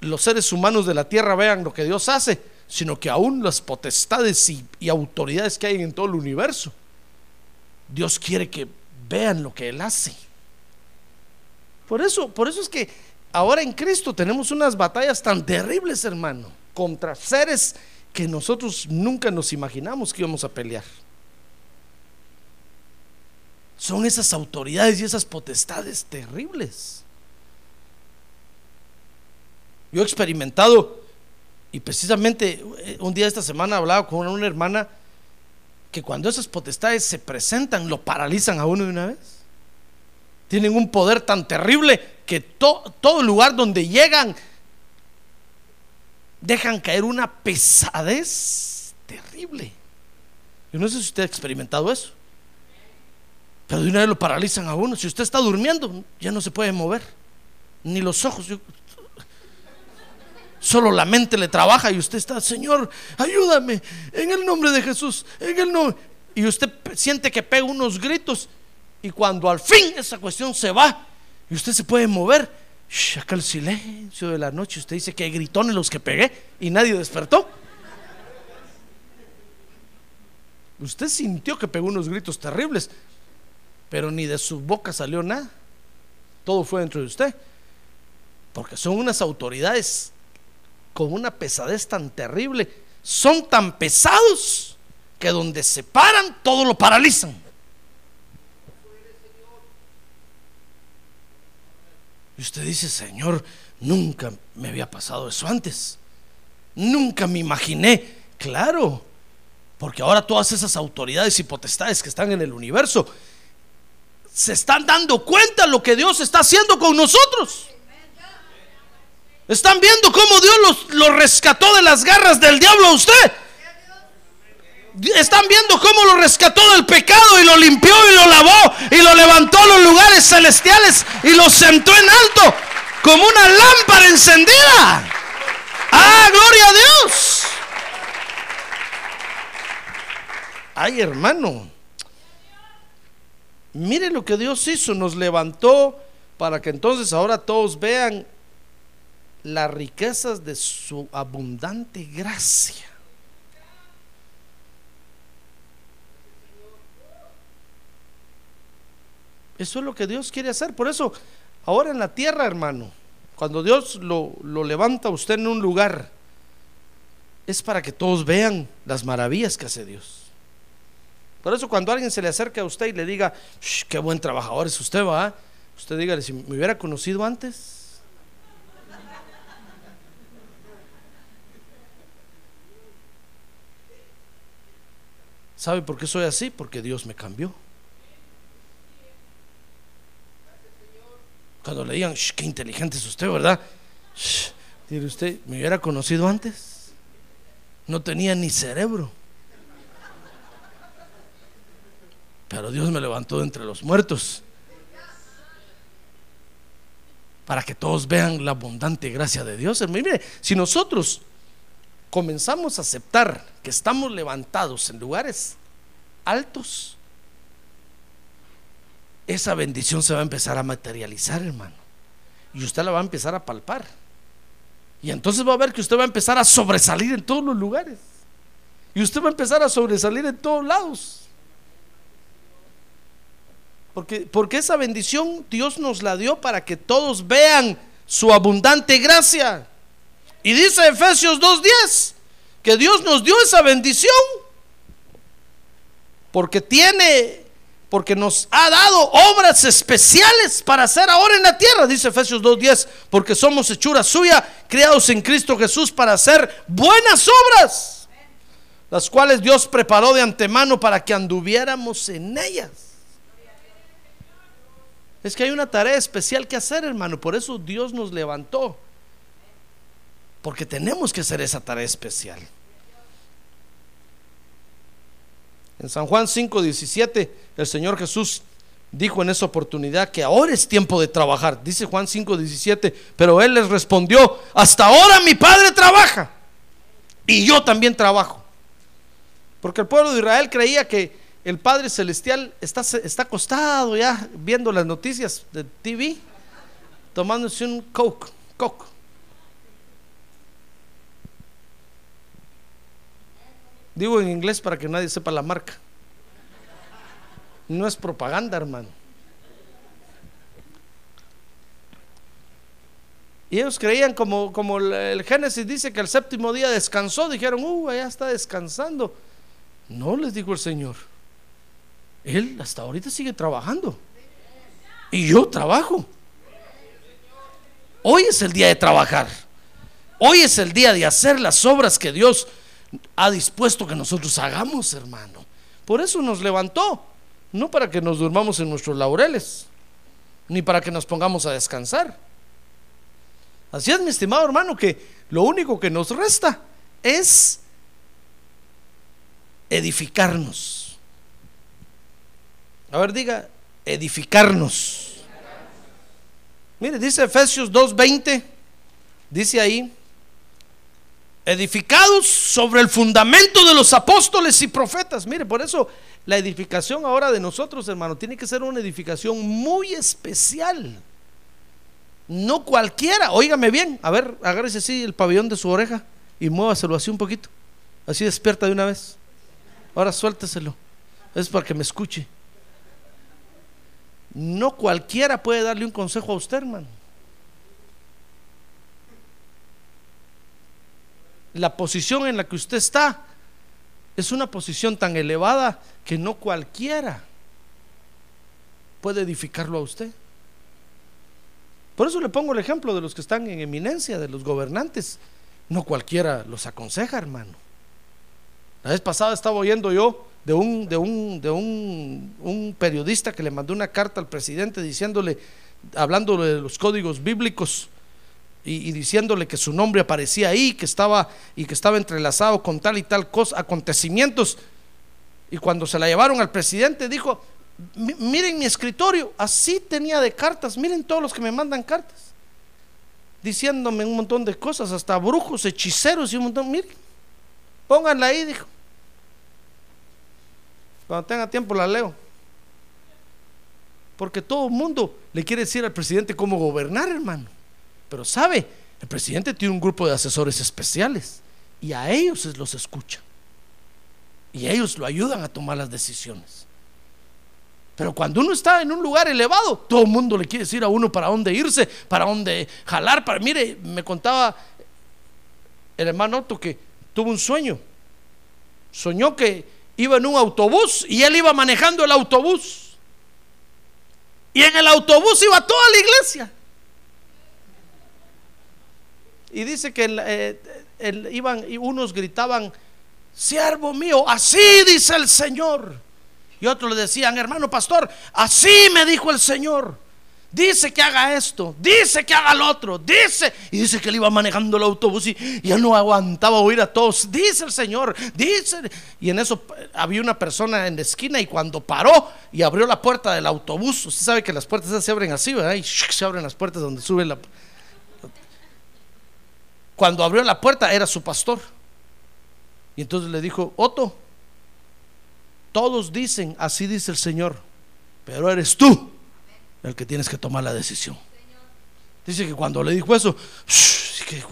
los seres humanos de la tierra vean lo que Dios hace, sino que aún las potestades y, autoridades que hay en todo el universo, Dios quiere que vean lo que Él hace. Por eso, por eso es que ahora en Cristo tenemos unas batallas tan terribles, hermano, contra seres que nosotros nunca nos imaginamos que íbamos a pelear son esas autoridades y esas potestades terribles. Yo he experimentado, y precisamente eh, un día esta semana hablaba con una hermana, que cuando esas potestades se presentan, lo paralizan a uno de una vez. Tienen un poder tan terrible que todo lugar donde llegan dejan caer una pesadez terrible. Yo no sé si usted ha experimentado eso. Pero de una vez lo paralizan a uno. Si usted está durmiendo, ya no se puede mover. Ni los ojos. Solo la mente le trabaja y usted está, Señor, ayúdame. En el nombre de Jesús. En el. Y usted siente que pega unos gritos. Y cuando al fin esa cuestión se va y usted se puede mover, Shh, acá el silencio de la noche. Usted dice que gritones los que pegué y nadie despertó. Usted sintió que pegó unos gritos terribles, pero ni de su boca salió nada. Todo fue dentro de usted. Porque son unas autoridades con una pesadez tan terrible. Son tan pesados que donde se paran, todo lo paralizan. Y usted dice, Señor, nunca me había pasado eso antes. Nunca me imaginé. Claro, porque ahora todas esas autoridades y potestades que están en el universo se están dando cuenta lo que Dios está haciendo con nosotros. Están viendo cómo Dios los, los rescató de las garras del diablo a usted. Están viendo cómo lo rescató del pecado y lo limpió y lo lavó y lo levantó a los lugares celestiales y lo sentó en alto como una lámpara encendida. ¡Ah, gloria a Dios! Ay, hermano. Mire lo que Dios hizo, nos levantó para que entonces ahora todos vean las riquezas de su abundante gracia. Eso es lo que Dios quiere hacer. Por eso, ahora en la tierra, hermano, cuando Dios lo, lo levanta a usted en un lugar, es para que todos vean las maravillas que hace Dios. Por eso cuando alguien se le acerca a usted y le diga, "Shh, qué buen trabajador es usted, va, usted dígale, si me hubiera conocido antes. ¿Sabe por qué soy así? Porque Dios me cambió. Cuando le digan, "Shh, qué inteligente es usted, ¿verdad? Shh, usted, ¿me hubiera conocido antes? No tenía ni cerebro. Pero Dios me levantó de entre los muertos. Para que todos vean la abundante gracia de Dios. Hermano, Mire, si nosotros comenzamos a aceptar que estamos levantados en lugares altos, esa bendición se va a empezar a materializar, hermano. Y usted la va a empezar a palpar. Y entonces va a ver que usted va a empezar a sobresalir en todos los lugares. Y usted va a empezar a sobresalir en todos lados. Porque, esa bendición Dios nos la dio para que todos vean su abundante gracia. Y dice Efesios 2.10 que Dios nos dio esa bendición porque tiene, porque nos ha dado obras especiales para hacer ahora en la tierra, dice Efesios 2.10, porque somos hechura suya, creados en Cristo Jesús para hacer buenas obras, las cuales Dios preparó de antemano para que anduviéramos en ellas. Es que hay una tarea especial que hacer, hermano. Por eso Dios nos levantó. Porque tenemos que hacer esa tarea especial. En San Juan 5, 17, el Señor Jesús dijo en esa oportunidad que ahora es tiempo de trabajar. Dice Juan 5, 17, pero Él les respondió, hasta ahora mi Padre trabaja y yo también trabajo. Porque el pueblo de Israel creía que el Padre Celestial está, está acostado ya viendo las noticias de TV, tomándose un coke, coke. Digo en inglés para que nadie sepa la marca. No es propaganda, hermano. Y ellos creían como, como el- el Génesis dice que el séptimo día descansó, dijeron, uh, allá está descansando. No, les dijo el Señor. Él hasta ahorita sigue trabajando. Y yo trabajo. Hoy es el día de trabajar. Hoy es el día de hacer las obras que Dios ha dispuesto que nosotros hagamos, hermano. Por eso nos levantó. No para que nos durmamos en nuestros laureles, ni para que nos pongamos a descansar. Así es, mi estimado hermano, que lo único que nos resta es edificarnos. A ver, diga, edificarnos. Mire, dice Efesios 2:20, dice ahí, edificados sobre el fundamento de los apóstoles y profetas. Mire, por eso la edificación ahora de nosotros, hermano, tiene que ser una edificación muy especial. No cualquiera, óigame bien, a ver, agárrese así el pabellón de su oreja y muévaselo así un poquito. Así despierta de una vez. Ahora suélteselo. Es para que me escuche. No cualquiera puede darle un consejo a usted, hermano. La posición en la que usted está es una posición tan elevada que no cualquiera puede edificarlo a usted. Por eso le pongo el ejemplo de los que están en eminencia, de los gobernantes. No cualquiera los aconseja, hermano. La vez pasada estaba oyendo yo de un, de un, de un, un periodista que le mandó una carta al presidente diciéndole, hablando de los códigos bíblicos y, diciéndole que su nombre aparecía ahí, que estaba y que estaba entrelazado con tal y tal acontecimientos. Y cuando se la llevaron al presidente dijo, miren mi escritorio, así tenía de cartas, miren todos los que me mandan cartas, diciéndome un montón de cosas, hasta brujos, hechiceros y un montón, miren, pónganla ahí, dijo. Cuando tenga tiempo la leo. Porque todo el mundo le quiere decir al presidente cómo gobernar, hermano. Pero sabe, el presidente tiene un grupo de asesores especiales y a ellos los escucha. Y ellos lo ayudan a tomar las decisiones. Pero cuando uno está en un lugar elevado, todo el mundo le quiere decir a uno para dónde irse, para dónde jalar. Para, mire, me contaba el hermano Otto que tuvo un sueño. Soñó que iba en un autobús y él iba manejando el autobús. Y en el autobús iba toda la iglesia. Y dice que eh, iban y unos gritaban, siervo mío, así dice el Señor. Y otros le decían, hermano pastor, así me dijo el Señor. Dice que haga esto, dice que haga lo otro, dice. Y dice que él iba manejando el autobús y ya no aguantaba oír a todos. Dice el Señor, dice. Y en eso había una persona en la esquina y cuando paró y abrió la puerta del autobús, usted sabe que las puertas se abren así, ¿verdad? Se abren las puertas donde sube la... Cuando abrió la puerta era su pastor. Y entonces le dijo, Otto, todos dicen, así dice el Señor, pero eres tú el que tienes que tomar la decisión. Dice que cuando le dijo eso, ¿qué,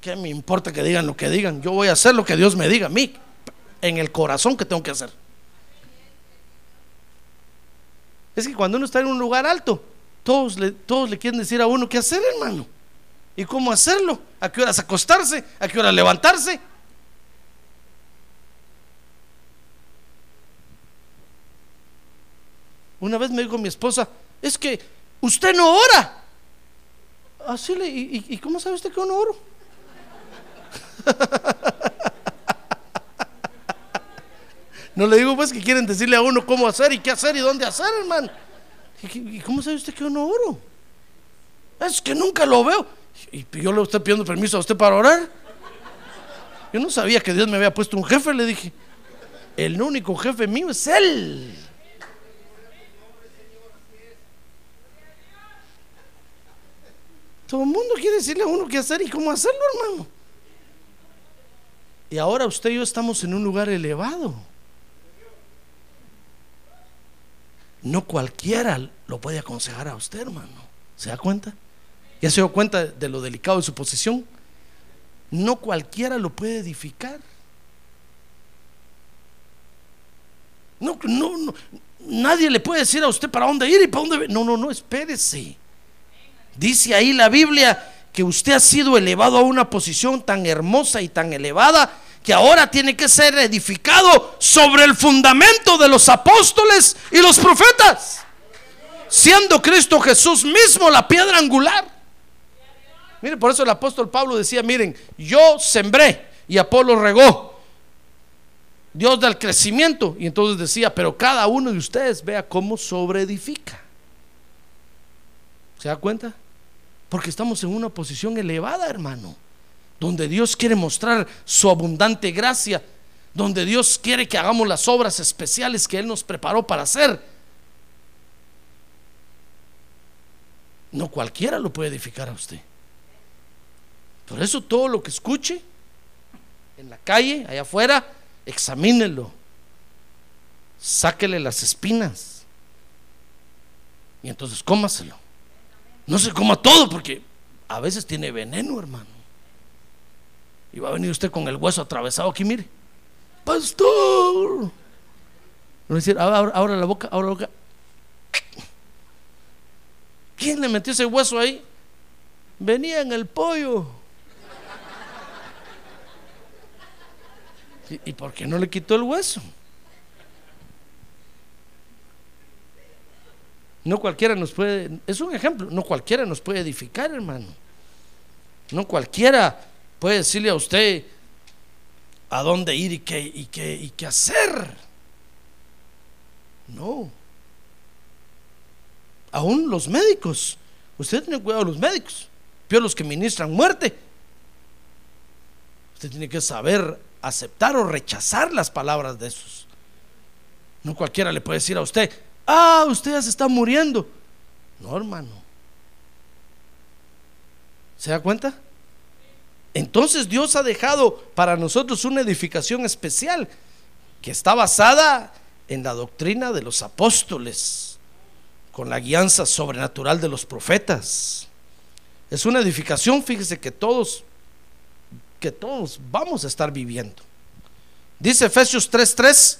¿qué me importa que digan lo que digan? Yo voy a hacer lo que Dios me diga a mí, en el corazón que tengo que hacer. Es que cuando uno está en un lugar alto, todos le, todos le quieren decir a uno qué hacer, hermano. ¿Y cómo hacerlo? ¿A qué horas acostarse? ¿A qué horas levantarse? Una vez me dijo mi esposa, es que usted no ora. Así le, ¿y, y cómo sabe usted que yo no oro? [laughs] No le digo pues que quieren decirle a uno cómo hacer y qué hacer y dónde hacer, hermano. ¿Y cómo sabe usted que yo no oro? Es que nunca lo veo. Y yo le estoy pidiendo permiso a usted para orar. Yo no sabía que Dios me había puesto un jefe, le dije. El único jefe mío es Él. Todo el mundo quiere decirle a uno qué hacer y cómo hacerlo, hermano. Y ahora usted y yo estamos en un lugar elevado. No cualquiera lo puede aconsejar a usted, hermano. ¿Se da cuenta? ¿Ya se dio cuenta de lo delicado de su posición? No cualquiera lo puede edificar. No, no, no, nadie le puede decir a usted para dónde ir y para dónde. No, no, no, espérese. Dice ahí la Biblia que usted ha sido elevado a una posición tan hermosa y tan elevada que ahora tiene que ser edificado sobre el fundamento de los apóstoles y los profetas, siendo Cristo Jesús mismo la piedra angular. Mire, por eso el apóstol Pablo decía, miren, yo sembré y Apolo regó. Dios da el crecimiento. Y entonces decía, pero cada uno de ustedes vea cómo sobreedifica. ¿Se da cuenta? Porque estamos en una posición elevada, hermano, donde Dios quiere mostrar su abundante gracia, donde Dios quiere que hagamos las obras especiales que Él nos preparó para hacer. No cualquiera lo puede edificar a usted. Por eso todo lo que escuche en la calle, allá afuera, examínelo. Sáquele las espinas. Y entonces cómaselo. No se coma todo porque a veces tiene veneno, hermano. Y va a venir usted con el hueso atravesado aquí, mire. Pastor. No decir, ahora, la boca, ahora la boca. ¿Quién le metió ese hueso ahí? Venía en el pollo. ¿Y, y por qué no le quitó el hueso? No cualquiera nos puede, es un ejemplo, no cualquiera nos puede edificar, hermano. No cualquiera puede decirle a usted a dónde ir y qué, y qué, y qué hacer. No. Aún los médicos. Usted tiene cuidado de los médicos. Peor los que ministran muerte. Usted tiene que saber aceptar o rechazar las palabras de esos. No cualquiera le puede decir a usted, ah, usted ya se está muriendo. No, hermano. ¿Se da cuenta? Entonces Dios ha dejado para nosotros una edificación especial que está basada en la doctrina de los apóstoles, con la guianza sobrenatural de los profetas. Es una edificación, fíjese que todos que todos vamos a estar viviendo. Dice Efesios 3:3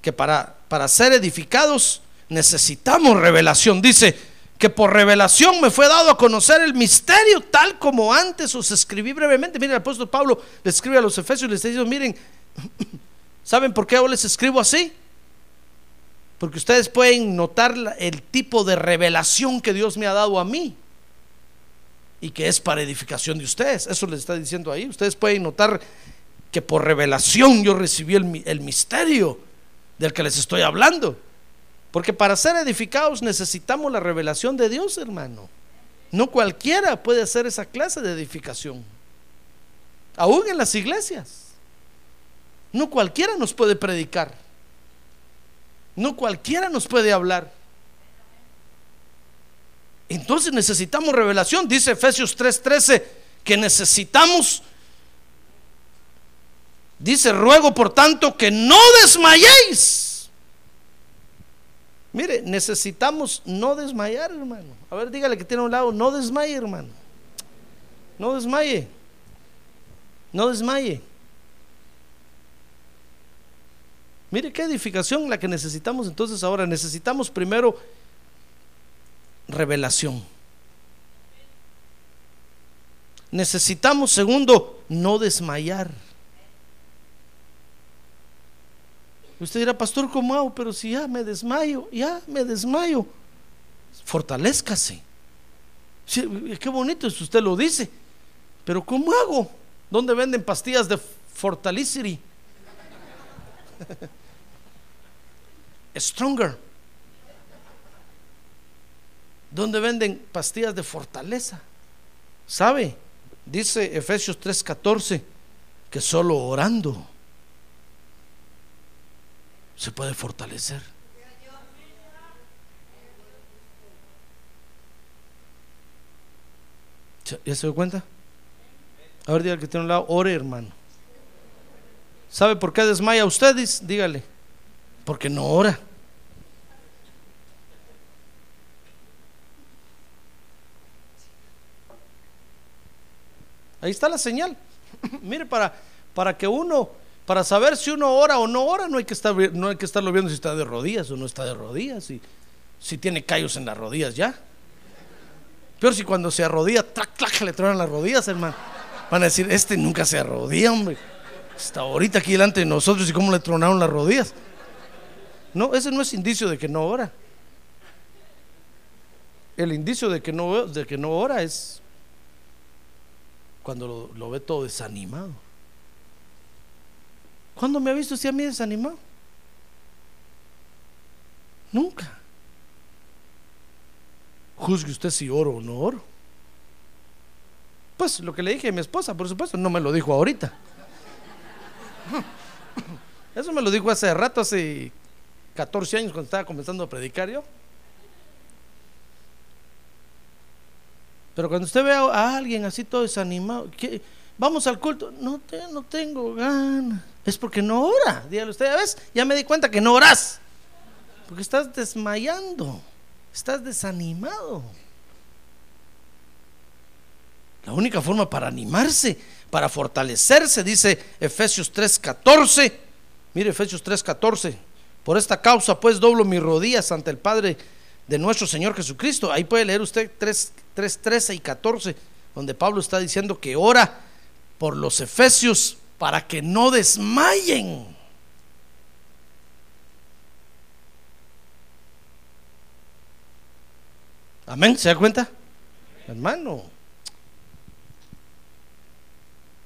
que para, para ser edificados necesitamos revelación. Dice que por revelación me fue dado a conocer el misterio tal como antes os escribí brevemente. Miren, el apóstol Pablo le escribe a los Efesios y les dice, miren, [clears throat] ¿saben por qué yo les escribo así? Porque ustedes pueden notar el tipo de revelación que Dios me ha dado a mí y que es para edificación de ustedes. Eso les está diciendo ahí. Ustedes pueden notar que por revelación yo recibí el, el misterio del que les estoy hablando. Porque para ser edificados necesitamos la revelación de Dios, hermano. No cualquiera puede hacer esa clase de edificación. Aún en las iglesias. No cualquiera nos puede predicar. No cualquiera nos puede hablar. Entonces necesitamos revelación. Dice Efesios 3:13 que necesitamos. Dice, ruego por tanto que no desmayéis. Mire, necesitamos no desmayar, hermano. A ver, dígale que tiene a un lado, no desmaye, hermano. No desmaye. No desmaye. Mire qué edificación la que necesitamos entonces ahora. Necesitamos primero revelación. Necesitamos, segundo, no desmayar. Usted dirá, pastor, ¿cómo hago? Pero si ya me desmayo, ya me desmayo. Fortalezcase. qué bonito si usted lo dice. Pero ¿cómo hago? ¿Dónde venden pastillas de Fortalicity? [laughs] Stronger. ¿Dónde venden pastillas de fortaleza? ¿Sabe? Dice Efesios 3:14 que solo orando se puede fortalecer. ¿Ya se dio cuenta? A ver, dígale que tiene un lado, ore hermano. ¿Sabe por qué desmaya usted? Dígale, porque no ora. Ahí está la señal. Mire, para, para que uno, para saber si uno ora o no ora, no hay que estar, estarlo viendo si está de rodillas o no está de rodillas, y si tiene callos en las rodillas ya. Peor si cuando se arrodilla, trac, le tronan las rodillas, hermano. Van a decir, este nunca se arrodilla, hombre. Está ahorita aquí delante de nosotros y cómo le tronaron las rodillas. No, ese no es indicio de que no ora. El indicio de que no ora es cuando lo, ve todo desanimado. ¿Cuándo me ha visto usted a mí desanimado? Nunca. Juzgue usted si oro o no oro. Pues lo que le dije a mi esposa, por supuesto, no me lo dijo ahorita. [laughs] Eso me lo dijo hace rato, hace 14 años, cuando estaba comenzando a predicar yo. Pero cuando usted ve a alguien así todo desanimado, vamos al culto, no, no tengo ganas. Es porque no ora. Dígale usted, ves, ya me di cuenta que no oras. Porque estás desmayando, estás desanimado. La única forma para animarse, para fortalecerse, dice Efesios 3:14. Mire Efesios 3:14. Por esta causa pues doblo mis rodillas ante el Padre de nuestro Señor Jesucristo. Ahí puede leer usted 3, 3 13 y 14, donde Pablo está diciendo que ora por los efesios para que no desmayen. Amén, ¿se da cuenta? Hermano,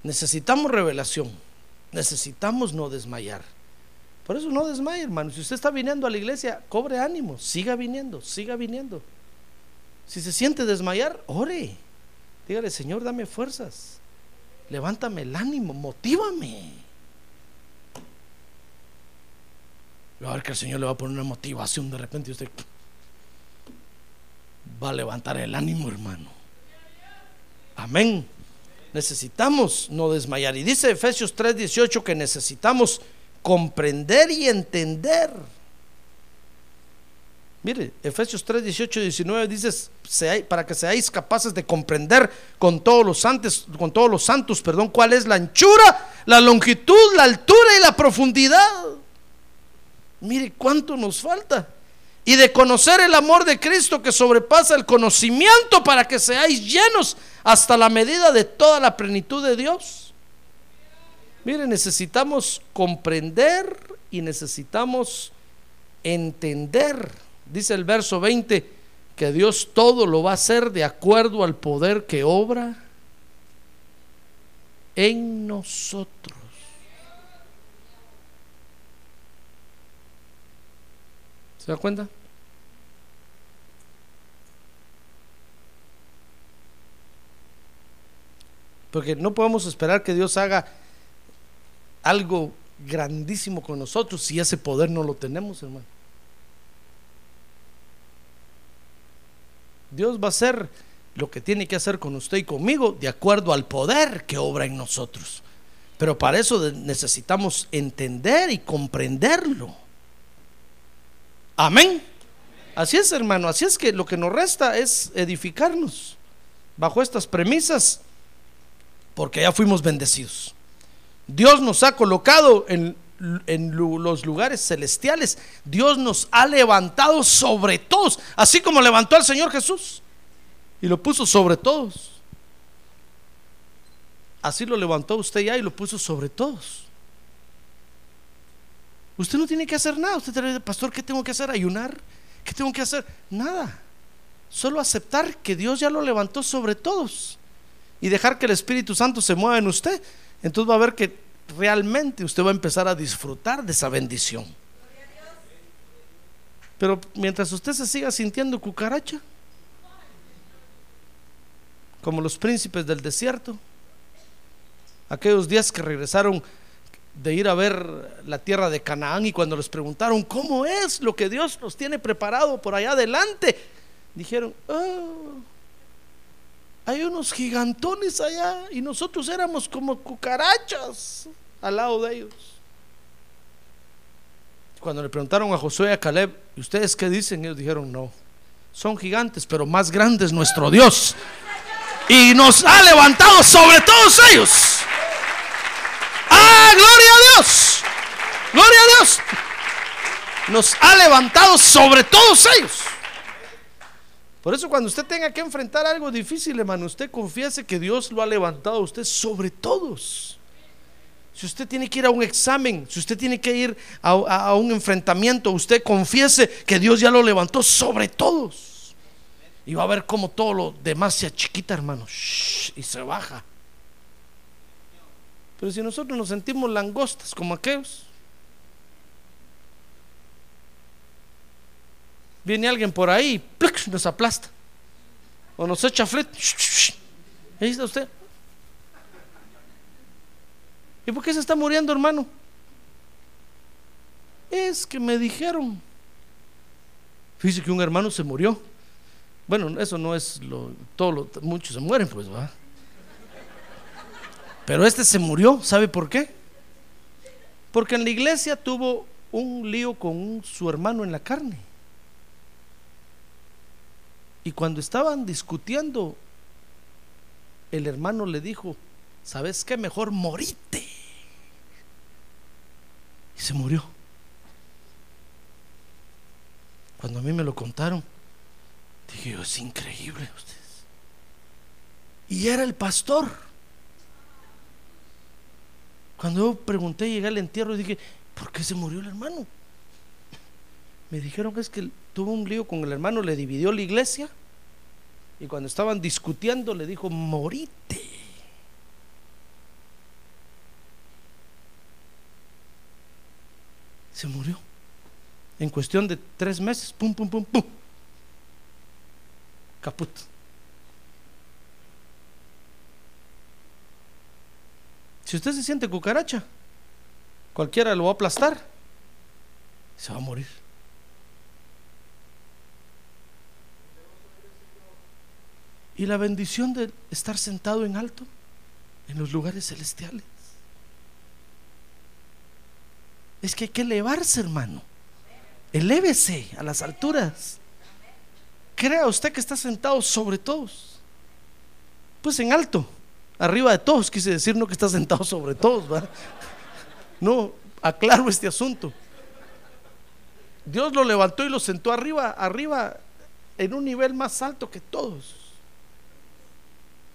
necesitamos revelación, necesitamos no desmayar. Por eso no desmaye, hermano. Si usted está viniendo a la iglesia, cobre ánimo, siga viniendo, siga viniendo. Si se siente desmayar, ore. Dígale, Señor, dame fuerzas. Levántame el ánimo, motívame. Va a ver que el Señor le va a poner una motivación de repente y usted va a levantar el ánimo, hermano. Amén. Necesitamos no desmayar. Y dice Efesios 3:18 que necesitamos comprender y entender. Mire, Efesios 3, 18 y 19 dice, para que seáis capaces de comprender con todos los santos, con todos los santos, perdón, cuál es la anchura, la longitud, la altura y la profundidad. Mire cuánto nos falta. Y de conocer el amor de Cristo que sobrepasa el conocimiento para que seáis llenos hasta la medida de toda la plenitud de Dios. Mire, necesitamos comprender y necesitamos entender. Dice el verso 20 que Dios todo lo va a hacer de acuerdo al poder que obra en nosotros. ¿Se da cuenta? Porque no podemos esperar que Dios haga algo grandísimo con nosotros si ese poder no lo tenemos, hermano. Dios va a hacer lo que tiene que hacer con usted y conmigo de acuerdo al poder que obra en nosotros. Pero para eso necesitamos entender y comprenderlo. Amén. Así es, hermano. Así es que lo que nos resta es edificarnos bajo estas premisas, porque ya fuimos bendecidos. Dios nos ha colocado en, los lugares celestiales. Dios nos ha levantado sobre todos, así como levantó al Señor Jesús y lo puso sobre todos. Así lo levantó usted ya y lo puso sobre todos. Usted no tiene que hacer nada. Usted dice, pastor, ¿qué tengo que hacer? ¿Ayunar? ¿Qué tengo que hacer? Nada. Solo aceptar que Dios ya lo levantó sobre todos y dejar que el Espíritu Santo se mueva en usted entonces va a ver que realmente usted va a empezar a disfrutar de esa bendición. Pero mientras usted se siga sintiendo cucaracha, como los príncipes del desierto, aquellos días que regresaron de ir a ver la tierra de Canaán y cuando les preguntaron cómo es lo que Dios nos tiene preparado por allá adelante, dijeron, oh, hay unos gigantones allá y nosotros éramos como cucarachas al lado de ellos. Cuando le preguntaron a Josué y a Caleb, ¿y ustedes qué dicen? Ellos dijeron, no, son gigantes, pero más grandes nuestro Dios. Y nos ha levantado sobre todos ellos. ¡Ah, gloria a Dios! ¡Gloria a Dios! Nos ha levantado sobre todos ellos. Por eso cuando usted tenga que enfrentar algo difícil, hermano, usted confiese que Dios lo ha levantado a usted sobre todos. Si usted tiene que ir a un examen, si usted tiene que ir a, un enfrentamiento, usted confiese que Dios ya lo levantó sobre todos. Y va a ver cómo todo lo demás se chiquita, hermano, y se baja. Pero si nosotros nos sentimos langostas como aquellos, Viene alguien por ahí y nos aplasta. O nos echa flet. Ahí está usted. ¿Y por qué se está muriendo, hermano? Es que me dijeron. Fíjese que un hermano se murió. Bueno, eso no es lo. Todo muchos se mueren, pues, va. Pero este se murió, ¿sabe por qué? Porque en la iglesia tuvo un lío con su hermano en la carne. Y cuando estaban discutiendo, el hermano le dijo, ¿sabes qué? Mejor morite. Y se murió. Cuando a mí me lo contaron, dije yo, es increíble ustedes. Y era el pastor. Cuando yo pregunté, llegué al entierro y dije, ¿por qué se murió el hermano? Me dijeron que es que tuvo un lío con el hermano, le dividió la iglesia y cuando estaban discutiendo le dijo, morite. Se murió. En cuestión de tres meses, pum, pum, pum, pum. Caput. Si usted se siente cucaracha, cualquiera lo va a aplastar, se va a morir. Y la bendición de estar sentado en alto en los lugares celestiales. Es que hay que elevarse, hermano. Elévese a las alturas. Crea usted que está sentado sobre todos. Pues en alto, arriba de todos, quise decir no que está sentado sobre todos. No, aclaro este asunto. Dios lo levantó y lo sentó arriba, arriba, en un nivel más alto que todos.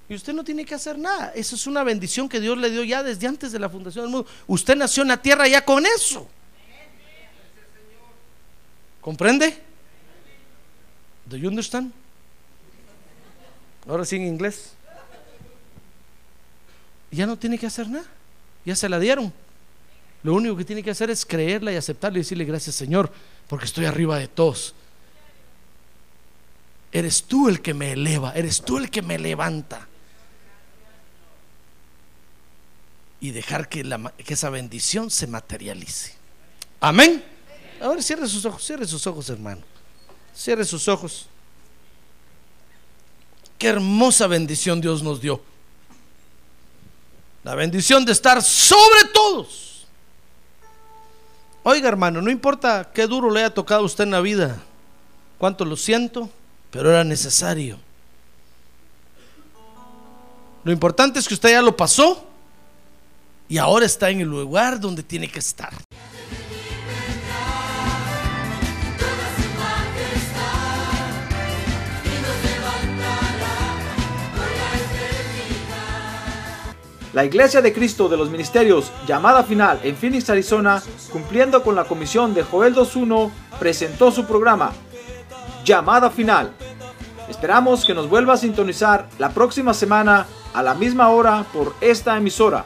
Y usted no tiene que hacer nada. Eso es una bendición que Dios le dio ya desde antes de la fundación del mundo. Usted nació en la tierra ya con eso. ¿Comprende? Do you understand? Ahora sí en inglés. Ya no tiene que hacer nada. Ya se la dieron. Lo único que tiene que hacer es creerla y aceptarla y decirle gracias Señor, porque estoy arriba de todos. Eres tú el que me eleva, eres tú el que me levanta. Y dejar que, esa bendición se materialice. Amén. Ahora cierre sus ojos, cierre sus ojos, hermano. Cierre sus ojos. Qué hermosa bendición Dios nos dio. La bendición de estar sobre todos. Oiga, hermano, no importa qué duro le haya tocado a usted en la vida, cuánto lo siento, pero era necesario. Lo importante es que usted ya lo pasó y ahora está en el lugar donde tiene que estar. La Iglesia de Cristo de los Ministerios, llamada final en Phoenix, Arizona, cumpliendo con la comisión de Joel 2.1, presentó su programa, Llamada Final. Esperamos que nos vuelva a sintonizar la próxima semana a la misma hora por esta emisora.